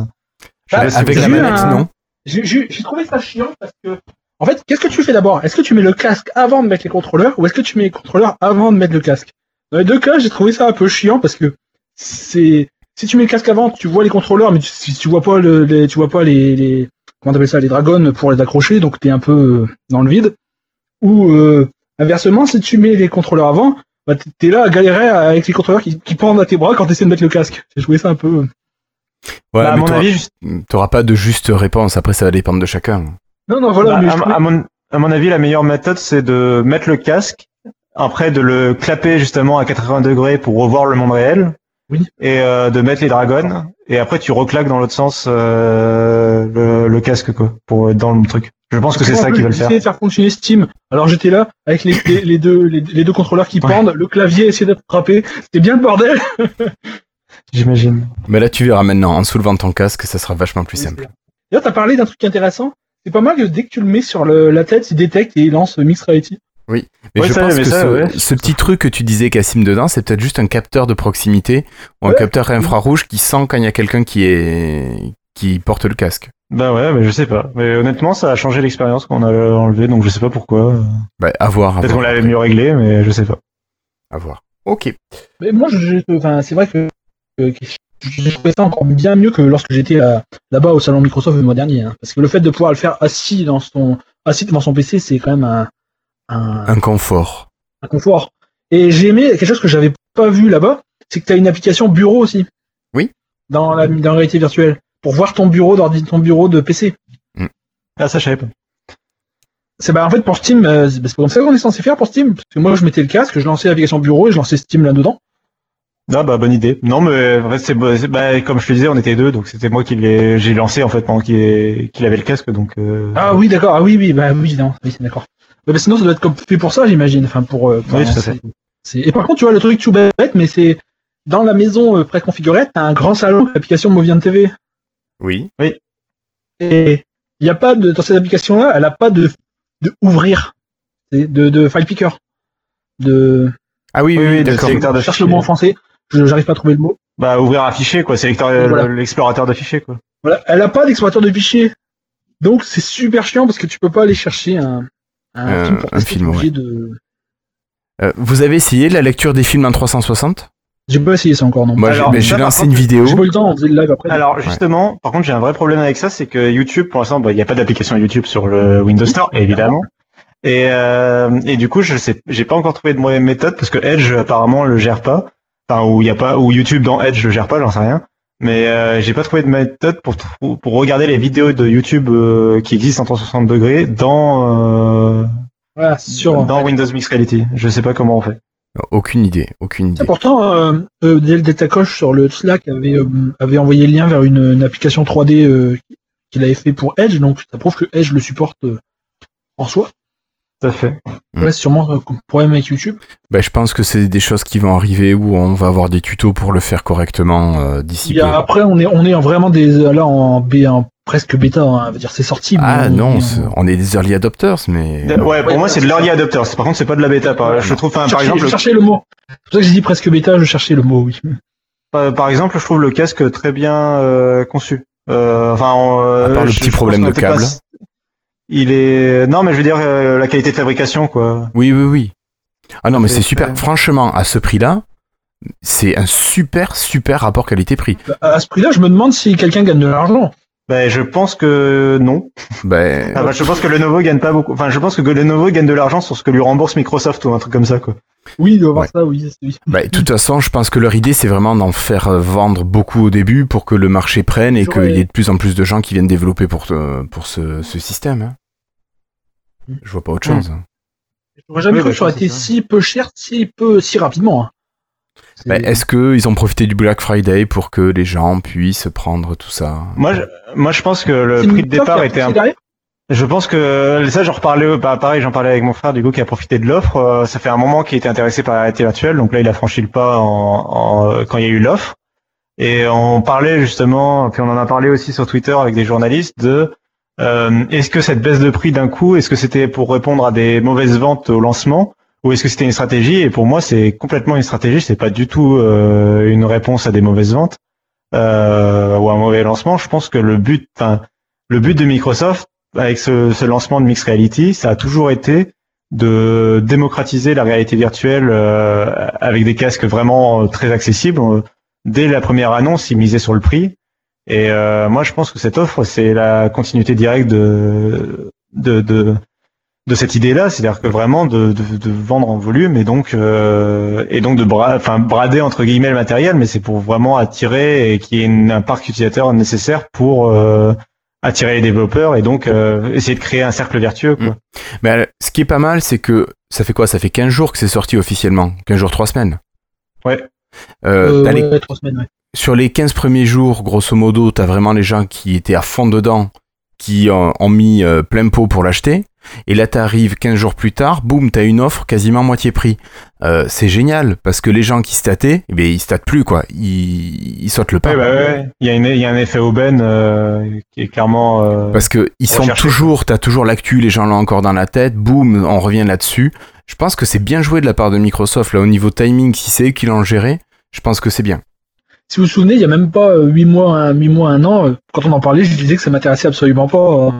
je Bah, Avec la manette, un- non J'ai trouvé ça chiant parce que. En fait, qu'est-ce que tu fais d'abord? Est-ce que tu mets le casque avant de mettre les contrôleurs ou est-ce que tu mets les contrôleurs avant de mettre le casque? Dans les deux cas, j'ai trouvé ça un peu chiant parce que c'est si tu mets le casque avant, tu vois les contrôleurs, mais tu, si tu vois pas le, les, tu vois pas les, les comment t'appelles ça, les dragons pour les accrocher, donc t'es un peu euh, dans le vide. Ou euh, inversement, si tu mets les contrôleurs avant, bah t'es- là à galérer avec les contrôleurs qui, qui pendent à tes bras quand t'essaies de mettre le casque. J'ai trouvé ça un peu. Ouais, Bah, à mais mon t'auras- avis, juste- t'auras pas de juste réponse. Après, ça va dépendre de chacun. Non, non, voilà. bah, mais à, mon, à mon avis, la meilleure méthode, c'est de mettre le casque, après de le clapper justement à 80 degrés pour revoir le monde réel. Oui. Et euh, de mettre les dragons, et après tu reclaques dans l'autre sens euh, le, le casque quoi, pour être dans le truc. Je pense que c'est ça en qui plus, va le j'ai faire. essayé de faire fonctionner Steam. Alors j'étais là avec les, les, les deux les, les deux contrôleurs qui Ouais. pendent, le clavier essayer d'attraper. C'était bien le bordel. J'imagine. Mais là, tu verras maintenant, en soulevant ton casque, ça sera vachement plus simple. D'ailleurs, t'as parlé d'un truc intéressant. C'est pas mal que dès que tu le mets sur le, la tête, il détecte et il lance Mixed Reality. Mais Ouais, je ça, pense mais que ça, ce, ouais. ce petit truc que tu disais, Cassim, dedans, c'est peut-être juste un capteur de proximité ou un Ouais. capteur infrarouge qui sent quand il y a quelqu'un qui est qui porte le casque. Bah ouais, mais je sais pas. Mais honnêtement, ça a changé l'expérience qu'on a enlevé, donc je sais pas pourquoi. Bah, à voir. Peut-être qu'on l'avait mieux réglé, mais je sais pas. À voir. Ok. Mais moi, je, enfin, c'est vrai que, que- que j'ai trouvé ça encore bien mieux que lorsque j'étais là-bas au salon Microsoft le mois dernier. hein. Parce que le fait de pouvoir le faire assis dans son assis devant son PC, c'est quand même un, un, Un confort. un confort. Et j'ai aimé quelque chose que j'avais pas vu là-bas, c'est que tu as une application bureau aussi. dans la, dans la réalité virtuelle pour voir ton bureau d'ordi, ton bureau de PC. Ah, ça, je savais pas. C'est bah en fait pour Steam, euh, c'est comme ça qu'on est censé faire pour Steam. Parce que moi je mettais le casque, je lançais l'application bureau et je lançais Steam là-dedans. Ah bah bonne idée. Non mais en fait, c'est c'est- bah, comme je te disais, on était deux, donc c'était moi qui l'ai j'ai lancé en fait pendant qu'il avait le casque, donc. euh, Ah oui d'accord, ah oui oui bah oui non, oui c'est d'accord. Ouais, bah, sinon ça doit être comme fait pour ça j'imagine. Enfin pour. euh, Oui, tout à fait. c'est- c'est- Et par contre tu vois le truc tout bête, mais c'est dans la maison euh, préconfigurée, t'as un grand salon avec l'application Movian TV. Oui. Et il y a pas de dans cette application là, elle a pas de de ouvrir, de de file picker, de. Ah oui, Oui, oui, oui, de d'accord. sélecteur de Je cherche le mot en français. Je j'arrive pas à trouver le mot. Bah ouvrir un fichier quoi, sélecteur Voilà. l'explorateur de fichiers quoi. Voilà, elle a pas d'explorateur de fichiers. Donc c'est super chiant parce que tu peux pas aller chercher un, un Euh, film pour un tester, film, t'es ouais. obligé de. Euh, vous avez essayé la lecture des films en 360 J'ai pas essayé ça encore non. Moi, j'ai lancé contre, une vidéo. J'ai pas le temps, on faisait le live après. Alors justement, par contre j'ai un vrai problème avec ça, c'est que YouTube pour l'instant, bah, il n'y a pas d'application YouTube sur le Windows Store, évidemment. Et, euh, et du coup, je sais, j'ai pas encore trouvé de moyen méthode parce que Edge apparemment le gère pas, enfin ou il y a pas, ou YouTube dans Edge le gère pas, j'en sais rien. Mais euh, j'ai pas trouvé de méthode pour pour regarder les vidéos de YouTube euh, qui existent en 360 degrés dans euh, voilà, sur. dans Windows Mixed Reality. Je sais pas comment on fait. Aucune idée, aucune idée. Pourtant, euh, euh, Delta sur le Slack avait, euh, avait envoyé le lien vers une, une application 3D euh, qu'il avait fait pour Edge, donc ça prouve que Edge le supporte euh, en soi. Tout à fait. Mm. Ouais, c'est sûrement un problème avec YouTube. Ben, je pense que c'est des choses qui vont arriver où on va avoir des tutos pour le faire correctement euh, d'ici après, on est, on est en vraiment des, là en, B, en presque bêta, hein, on va dire c'est sorti. Ah on- non, on- c'est- on est des early adopters, mais Ouais, pour Ouais, moi c'est de l'early adopters. Par contre, c'est pas de la bêta. Par, je trouve, enfin, par cherchais- exemple, je cherchais le mot. C'est pour ça que j'ai dit presque bêta, je cherchais le mot, oui. Par, par exemple, je trouve le casque très bien euh, conçu. Euh, enfin, euh, À part le je- petit je problème de pas- câble. Il est non, mais je veux dire euh, la qualité de fabrication, quoi. oui, oui, oui. Ah non, mais C'est super. Franchement, à ce prix-là, c'est un super, super rapport qualité-prix. À ce prix-là, je me demande si quelqu'un gagne de l'argent. Ben, je pense que non. Ben, Ah, bah, je pense que Lenovo gagne pas beaucoup. Enfin, je pense que Lenovo gagne de l'argent sur ce que lui rembourse Microsoft ou un truc comme ça, quoi. Oui, il doit avoir Ouais. ça, oui. oui. ben, de toute façon, je pense que leur idée, c'est vraiment d'en faire euh, vendre beaucoup au début pour que le marché prenne et qu'il y ait de plus en plus de gens qui viennent développer pour, euh, pour ce, ce système. hein. Je vois pas autre chose. J'aurais jamais Oui, cru bah, que ça aurait été si peu cher, si peu, si rapidement. hein. C'est- Ben, Est-ce qu'ils ont profité du Black Friday pour que les gens puissent prendre tout ça? Moi, je, moi, je pense que le prix de départ était un derrière Je pense que ça, j'en reparlais, bah, pareil, j'en parlais avec mon frère du coup qui a profité de l'offre. Euh, ça fait un moment qu'il était intéressé par la réalité virtuelle, donc là il a franchi le pas en, en- quand il y a eu l'offre. Et on parlait justement, puis on en a parlé aussi sur Twitter avec des journalistes de euh, est-ce que cette baisse de prix d'un coup, est-ce que c'était pour répondre à des mauvaises ventes au lancement, ou est-ce que c'était une stratégie? Et pour moi, c'est complètement une stratégie. C'est pas du tout euh, une réponse à des mauvaises ventes euh, ou à un mauvais lancement. Je pense que le but, enfin, le but de Microsoft avec ce, ce lancement de Mixed Reality, ça a toujours été de démocratiser la réalité virtuelle euh, avec des casques vraiment euh, très accessibles. Euh, Dès la première annonce, ils misaient sur le prix. Et euh, moi, je pense que cette offre, c'est la continuité directe de de, de, de cette idée-là, c'est-à-dire que vraiment de, de, de vendre en volume et donc euh, et donc de bra enfin brader entre guillemets le matériel, mais c'est pour vraiment attirer et qu'il y ait une- un parc utilisateur nécessaire pour euh, attirer les développeurs et donc euh, essayer de créer un cercle vertueux. Quoi. Mais ce qui est pas mal, c'est que ça fait quoi? Ça fait 15 jours que c'est sorti officiellement. 15 jours, 3 semaines. Ouais. Euh, Euh, t'as les- ouais, trois semaines, ouais. Sur les 15 premiers jours, grosso modo, t'as vraiment les gens qui étaient à fond dedans, qui ont, ont mis euh, plein pot pour l'acheter. Et là, t'arrives 15 jours plus tard, boum, t'as une offre quasiment moitié prix. Euh, c'est génial, parce que les gens qui stataient, eh bien, ils statent plus, quoi. Ils, ils sautent le pas. Ouais, bah ouais. Il y a une, il y a un effet aubaine euh, qui est clairement. euh, Parce que ils sont toujours, t'as toujours l'actu, les gens l'ont encore dans la tête, boum, on revient là-dessus. Je pense que c'est bien joué de la part de Microsoft, là, au niveau timing, si c'est eux qui l'ont géré, je pense que c'est bien. Si vous vous souvenez, il y a même pas euh, huit mois, un, huit mois, un an, euh, quand on en parlait, je disais que ça m'intéressait absolument pas. euh.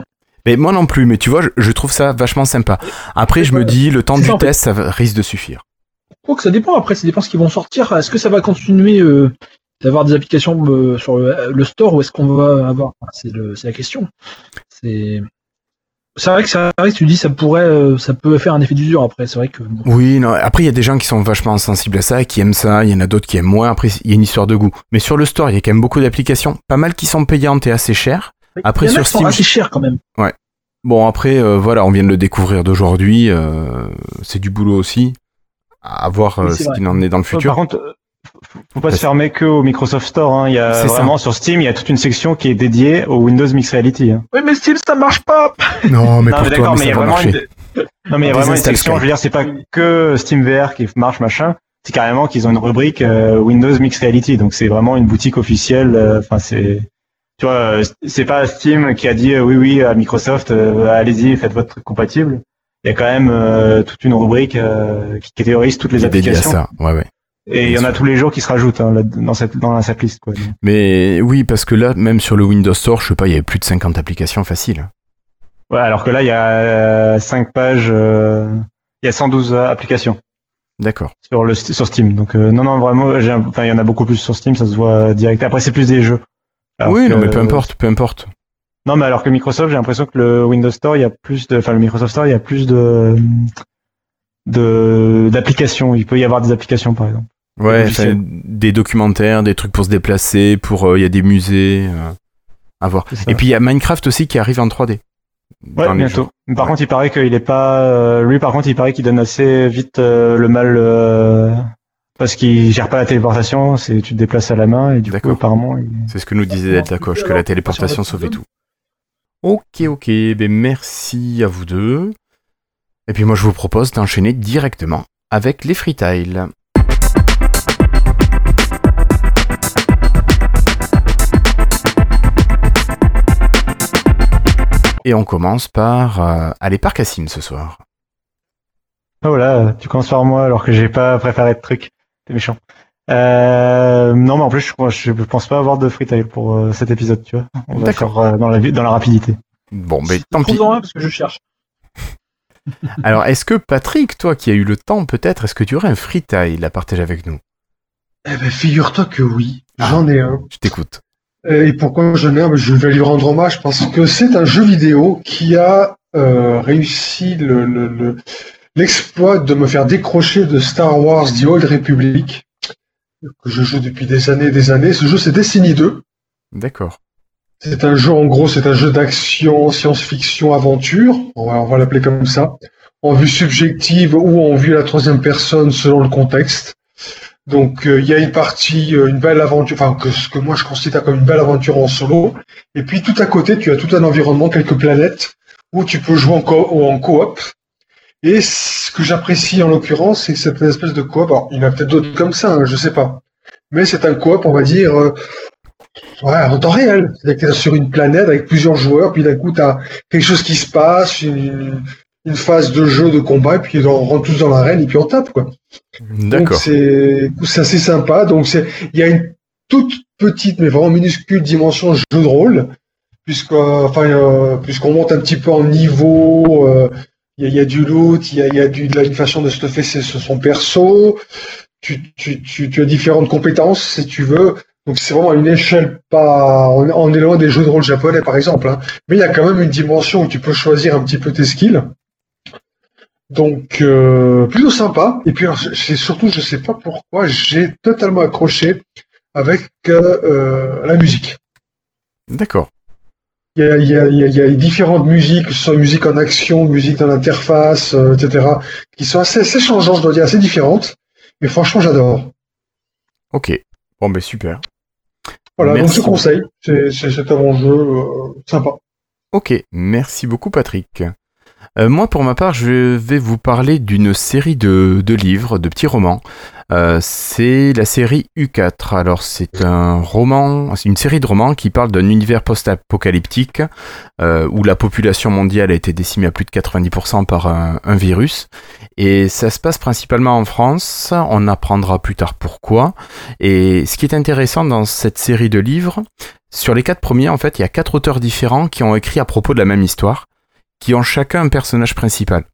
Mais moi non plus, mais tu vois, je, je trouve ça vachement sympa. Après, je me dis, le temps du ça, test, ça risque de suffire. Quoi que ça dépend, après, ça dépend ce qu'ils vont sortir. Est-ce que ça va continuer euh, d'avoir des applications euh, sur le, le store ou est-ce qu'on va avoir enfin, c'est la question. C'est c'est vrai que c'est vrai que tu dis ça pourrait, euh, ça peut faire un effet d'usure après. C'est vrai que. Oui, non. Après, il y a des gens qui sont vachement sensibles à ça, qui aiment ça. Il y en a d'autres qui aiment moins. Après, il y a une histoire de goût. Mais sur le store, il y a quand même beaucoup d'applications, pas mal qui sont payantes et assez chères. Après, Il y en a sur qui sont Steam, assez cher quand même. Bon, après, euh, voilà, on vient de le découvrir d'aujourd'hui. euh, c'est du boulot aussi. À voir Oui, ce qu'il en est dans le futur. Par contre, euh, faut- faut pas se fermer que au Microsoft Store. Hein. Il y a ça. vraiment sur Steam, il y a toute une section qui est dédiée au Windows Mixed Reality. Hein. Oui, mais Steam, ça marche pas. non, mais non, pour mais toi, mais mais il y ça a va vraiment marcher. une... Non, mais il y a vraiment une section. Je veux dire, c'est pas que Steam VR qui marche machin. C'est carrément qu'ils ont une rubrique euh, Windows Mixed Reality. Donc c'est vraiment une boutique officielle. euh, Enfin, c'est tu vois, euh, c'est pas Steam qui a dit euh, oui oui à Microsoft, euh, allez-y, faites votre truc compatible. Il y a quand même euh, toute une rubrique euh, qui catégorise toutes les dédié à applications. ça. Ouais, ouais. Et il y en a tous les jours qui se rajoutent hein, dans cette dans cette liste. Quoi. Mais oui, parce que là, même sur le Windows Store, je sais pas, il y avait plus de 50 applications faciles. Ouais, alors que là, il y a 5 pages, euh, il y a 112 applications D'accord. sur le sur Steam. Donc euh, non, non, vraiment, enfin, il y en a beaucoup plus sur Steam, ça se voit direct. Après, c'est plus des jeux. Alors oui, que- non, mais peu importe, peu importe. Non, mais alors que Microsoft, j'ai l'impression que le Windows Store, il y a plus de, enfin le Microsoft Store, il y a plus de de d'applications. Il peut y avoir des applications, par exemple. Ouais, des documentaires, des trucs pour se déplacer, pour euh, il y a des musées euh, à voir. Et puis il y a Minecraft aussi qui arrive en 3D. Ouais, bientôt. jeux. Par Ouais. contre, il paraît qu'il est pas. euh, lui, par contre, il paraît qu'il donne assez vite euh, le mal euh, parce qu'il gère pas la téléportation. C'est tu te déplaces à la main et du coup, apparemment, il- C'est ce que nous disait Delta Coche, que la téléportation sauvait tout. Ok, ok, ben merci à vous deux. Et puis moi je vous propose d'enchaîner directement avec les freetiles. Et on commence par euh, aller par Cassim ce soir. Ah voilà, tu commences par moi alors que j'ai pas préparé de truc. T'es méchant. Euh, non, mais en plus, je, pense pas avoir de freetail pour euh, cet épisode, tu vois. On va D'accord. faire euh, dans, la, vi- dans la rapidité. Bon, ben tant pis. Parce que je cherche. Alors, est-ce que Patrick, toi qui as eu le temps peut-être, est-ce que tu aurais un freetile à partager avec nous? Eh ben, figure-toi que oui, Ah. j'en ai un. Je t'écoute. Euh, Et pourquoi j'en ai un? Je vais lui rendre hommage parce que c'est un jeu vidéo qui a euh, réussi le- le- le- l'exploit de me faire décrocher de Star Wars The Old Republic, que je joue depuis des années et des années. Ce jeu, c'est Destiny 2. D'accord. C'est un jeu, en gros, c'est un jeu d'action, science-fiction, aventure. On va, va l'appeler comme ça. En vue subjective ou en vue à la troisième personne selon le contexte. Donc, euh, il y a une partie, euh, une belle aventure, enfin, que ce que moi je considère comme une belle aventure en solo. Et puis, tout à côté, tu as tout un environnement, quelques planètes, où tu peux jouer en, co- en coop. Et ce que j'apprécie en l'occurrence, c'est cette espèce de coop. Alors, il y en a peut-être d'autres comme ça, hein, je sais pas. Mais c'est un coop, on va dire, euh, Ouais, en temps réel. C'est-à-dire sur une planète avec plusieurs joueurs, puis d'un coup, tu as quelque chose qui se passe, une, une phase de jeu, de combat, et puis on rentre tous dans l'arène, et puis on tape, quoi. D'accord. c'est assez sympa. Donc il y a une toute petite, mais vraiment minuscule dimension jeu de rôle, enfin euh, puisqu'on monte un petit peu en niveau. euh, Il y, a, du loot, il y a, y a du, de la une façon de stuffer son perso. Tu, tu, tu, tu as différentes compétences si tu veux. Donc c'est vraiment à une échelle pas. On, est loin des jeux de rôle japonais par exemple, hein. mais il y a quand même une dimension où tu peux choisir un petit peu tes skills. Donc euh, plutôt sympa. Et puis c'est surtout, je sais pas pourquoi, j'ai totalement accroché avec euh, euh, la musique. D'accord. Il y, a, il, y a, il y a- il y a différentes musiques, que ce soit musique en action, musique dans l'interface, euh, etc., qui sont assez, assez changeantes, je dois dire, assez différentes. Et franchement, j'adore. Ok. Bon, ben super. Voilà, Merci. donc je conseille. C'est un bon jeu euh, sympa. Ok. Merci beaucoup, Patrick. Euh, moi, pour ma part, je vais vous parler d'une série de, de livres, de petits romans. Euh, c'est la série U4. Alors, c'est un roman, c'est une série de romans qui parle d'un univers post-apocalyptique euh, où la population mondiale a été décimée à plus de 90% par un, un virus. Et ça se passe principalement en France. On apprendra plus tard pourquoi. Et ce qui est intéressant dans cette série de livres, sur les quatre premiers, en fait, il y a quatre auteurs différents qui ont écrit à propos de la même histoire, qui ont chacun un personnage principal.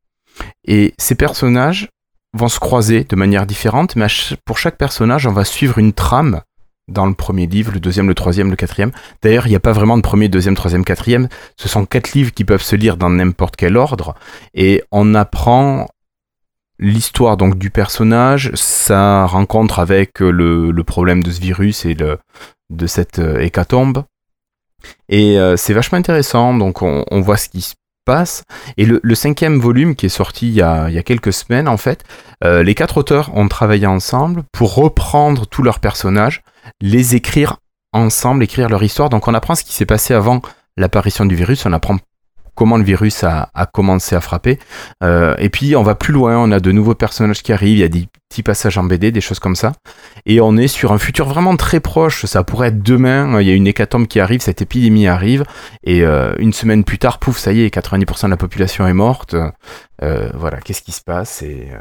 Et ces personnages vont se croiser de manière différente, mais pour chaque personnage, on va suivre une trame dans le premier livre, le deuxième, le troisième, le quatrième. D'ailleurs, il n'y a pas vraiment de premier, deuxième, troisième, quatrième. Ce sont quatre livres qui peuvent se lire dans n'importe quel ordre. Et on apprend l'histoire donc du personnage, sa rencontre avec le, le problème de ce virus et de cette euh, hécatombe. Et euh, c'est vachement intéressant, donc on, on voit ce qui se Et le, cinquième volume qui est sorti il y a, il y a quelques semaines, en fait, euh, les quatre auteurs ont travaillé ensemble pour reprendre tous leurs personnages, les écrire ensemble, écrire leur histoire. Donc on apprend ce qui s'est passé avant l'apparition du virus, on apprend comment le virus a, a commencé à frapper. Euh, et puis on va plus loin, on a de nouveaux personnages qui arrivent, il y a des petits passages en BD, des choses comme ça. Et on est sur un futur vraiment très proche, ça pourrait être demain, il y a une hécatombe qui arrive, cette épidémie arrive, et euh, une semaine plus tard, pouf, ça y est, 90% de la population est morte. Euh, voilà, qu'est-ce qui se passe euh,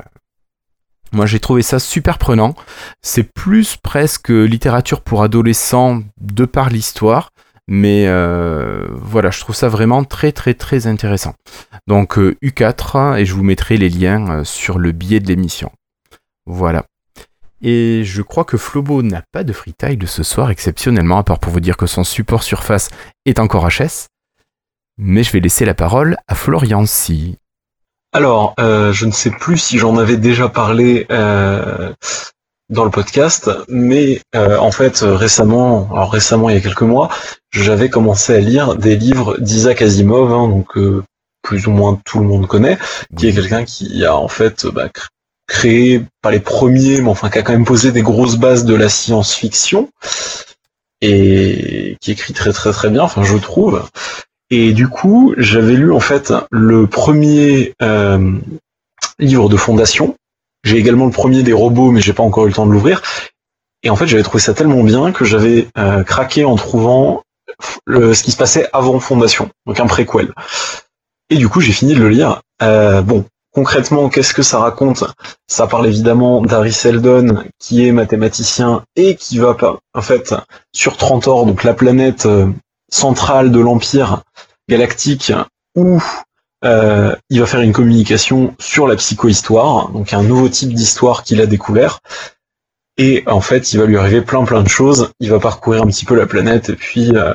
Moi j'ai trouvé ça super prenant. C'est plus presque littérature pour adolescents de par l'histoire. Mais euh, voilà, je trouve ça vraiment très très très intéressant. Donc euh, U4, et je vous mettrai les liens euh, sur le billet de l'émission. Voilà. Et je crois que Flobo n'a pas de freetile ce soir, exceptionnellement, à part pour vous dire que son support surface est encore HS. Mais je vais laisser la parole à Florian Si. Alors, euh, je ne sais plus si j'en avais déjà parlé euh, dans le podcast, mais euh, en fait euh, récemment, alors récemment il y a quelques mois, j'avais commencé à lire des livres d'Isaac Asimov, hein, donc euh, plus ou moins tout le monde connaît, qui est quelqu'un qui a en fait bah, cr- créé, pas les premiers, mais enfin qui a quand même posé des grosses bases de la science-fiction et qui écrit très très très bien, enfin je trouve. Et du coup, j'avais lu en fait le premier euh, livre de fondation. J'ai également le premier des robots, mais j'ai pas encore eu le temps de l'ouvrir. Et en fait, j'avais trouvé ça tellement bien que j'avais euh, craqué en trouvant ce qui se passait avant Fondation, donc un préquel. Et du coup, j'ai fini de le lire. Euh, bon, concrètement, qu'est-ce que ça raconte? Ça parle évidemment d'Harry Seldon, qui est mathématicien et qui va en fait, sur Trantor, donc la planète euh, centrale de l'Empire galactique, où euh, il va faire une communication sur la psychohistoire, donc un nouveau type d'histoire qu'il a découvert. Et en fait, il va lui arriver plein plein de choses. Il va parcourir un petit peu la planète et puis euh,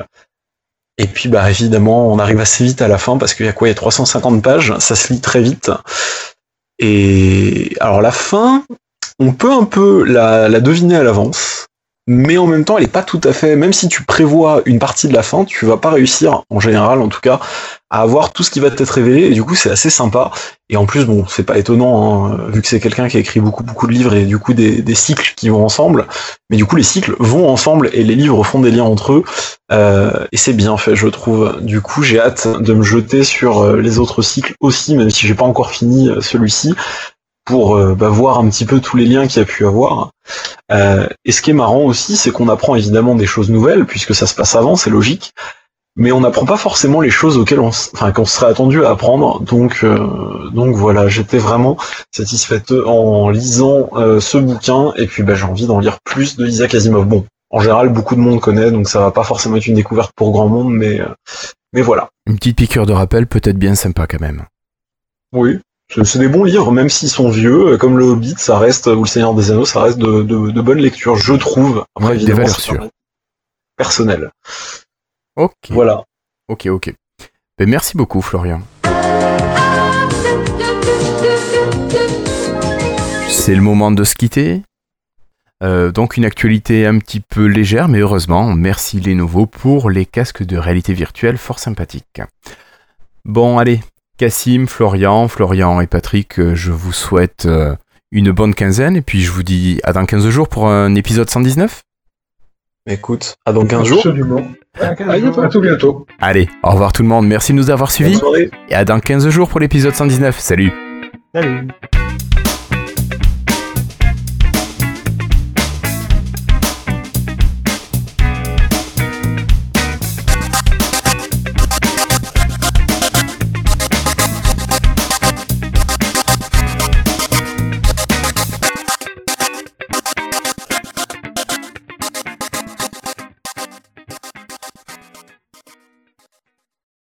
et puis bah évidemment, on arrive assez vite à la fin parce qu'il y a quoi? Il y a 350 pages, ça se lit très vite. Et alors la fin, on peut un peu la, la deviner à l'avance, mais en même temps, elle est pas tout à fait. Même si tu prévois une partie de la fin, tu vas pas réussir, en général en tout cas, à avoir tout ce qui va t'être révélé. Et du coup, c'est assez sympa. Et en plus, bon, c'est pas étonnant, hein, vu que c'est quelqu'un qui a écrit beaucoup beaucoup de livres et du coup des, des cycles qui vont ensemble. Mais du coup, les cycles vont ensemble et les livres font des liens entre eux. Euh, et c'est bien fait, je trouve. Du coup, j'ai hâte de me jeter sur euh, les autres cycles aussi, même si j'ai pas encore fini euh, celui-ci, pour euh, bah, voir un petit peu tous les liens qu'il y a pu avoir. Euh, et ce qui est marrant aussi, c'est qu'on apprend évidemment des choses nouvelles, puisque ça se passe avant, c'est logique. Mais on n'apprend pas forcément les choses auxquelles on, enfin, qu'on serait attendu à apprendre. Donc, euh, donc voilà, j'étais vraiment satisfaite en lisant euh, ce bouquin. Et puis, bah, j'ai envie d'en lire plus de Isaac Asimov. Bon, en général, beaucoup de monde connaît, donc ça va pas forcément être une découverte pour grand monde, mais, euh, mais voilà. Une petite piqûre de rappel peut-être bien sympa quand même. Oui, c'est des bons livres, même s'ils sont vieux, comme le Hobbit, ça reste, ou le Seigneur des Anneaux, ça reste de, de, de bonnes lectures, je trouve. Après, Ouais, des valeurs sûres. Personnel. Ok. Voilà. Ok, ok. Ben, merci beaucoup, Florian. C'est le moment de se quitter. Euh, donc une actualité un petit peu légère, mais heureusement, merci Lenovo pour les casques de réalité virtuelle fort sympathiques. Bon, allez, Cassim, Florian, Florian et Patrick, euh, je vous souhaite euh, une bonne quinzaine, et puis je vous dis à dans 15 jours pour un épisode 119. Écoute, à dans 15 jours. Absolument. À bientôt. À tout bientôt. Allez, au revoir tout le monde, merci de nous avoir Bonne suivis, soirée. et à dans 15 jours pour l'épisode 119. Salut Salut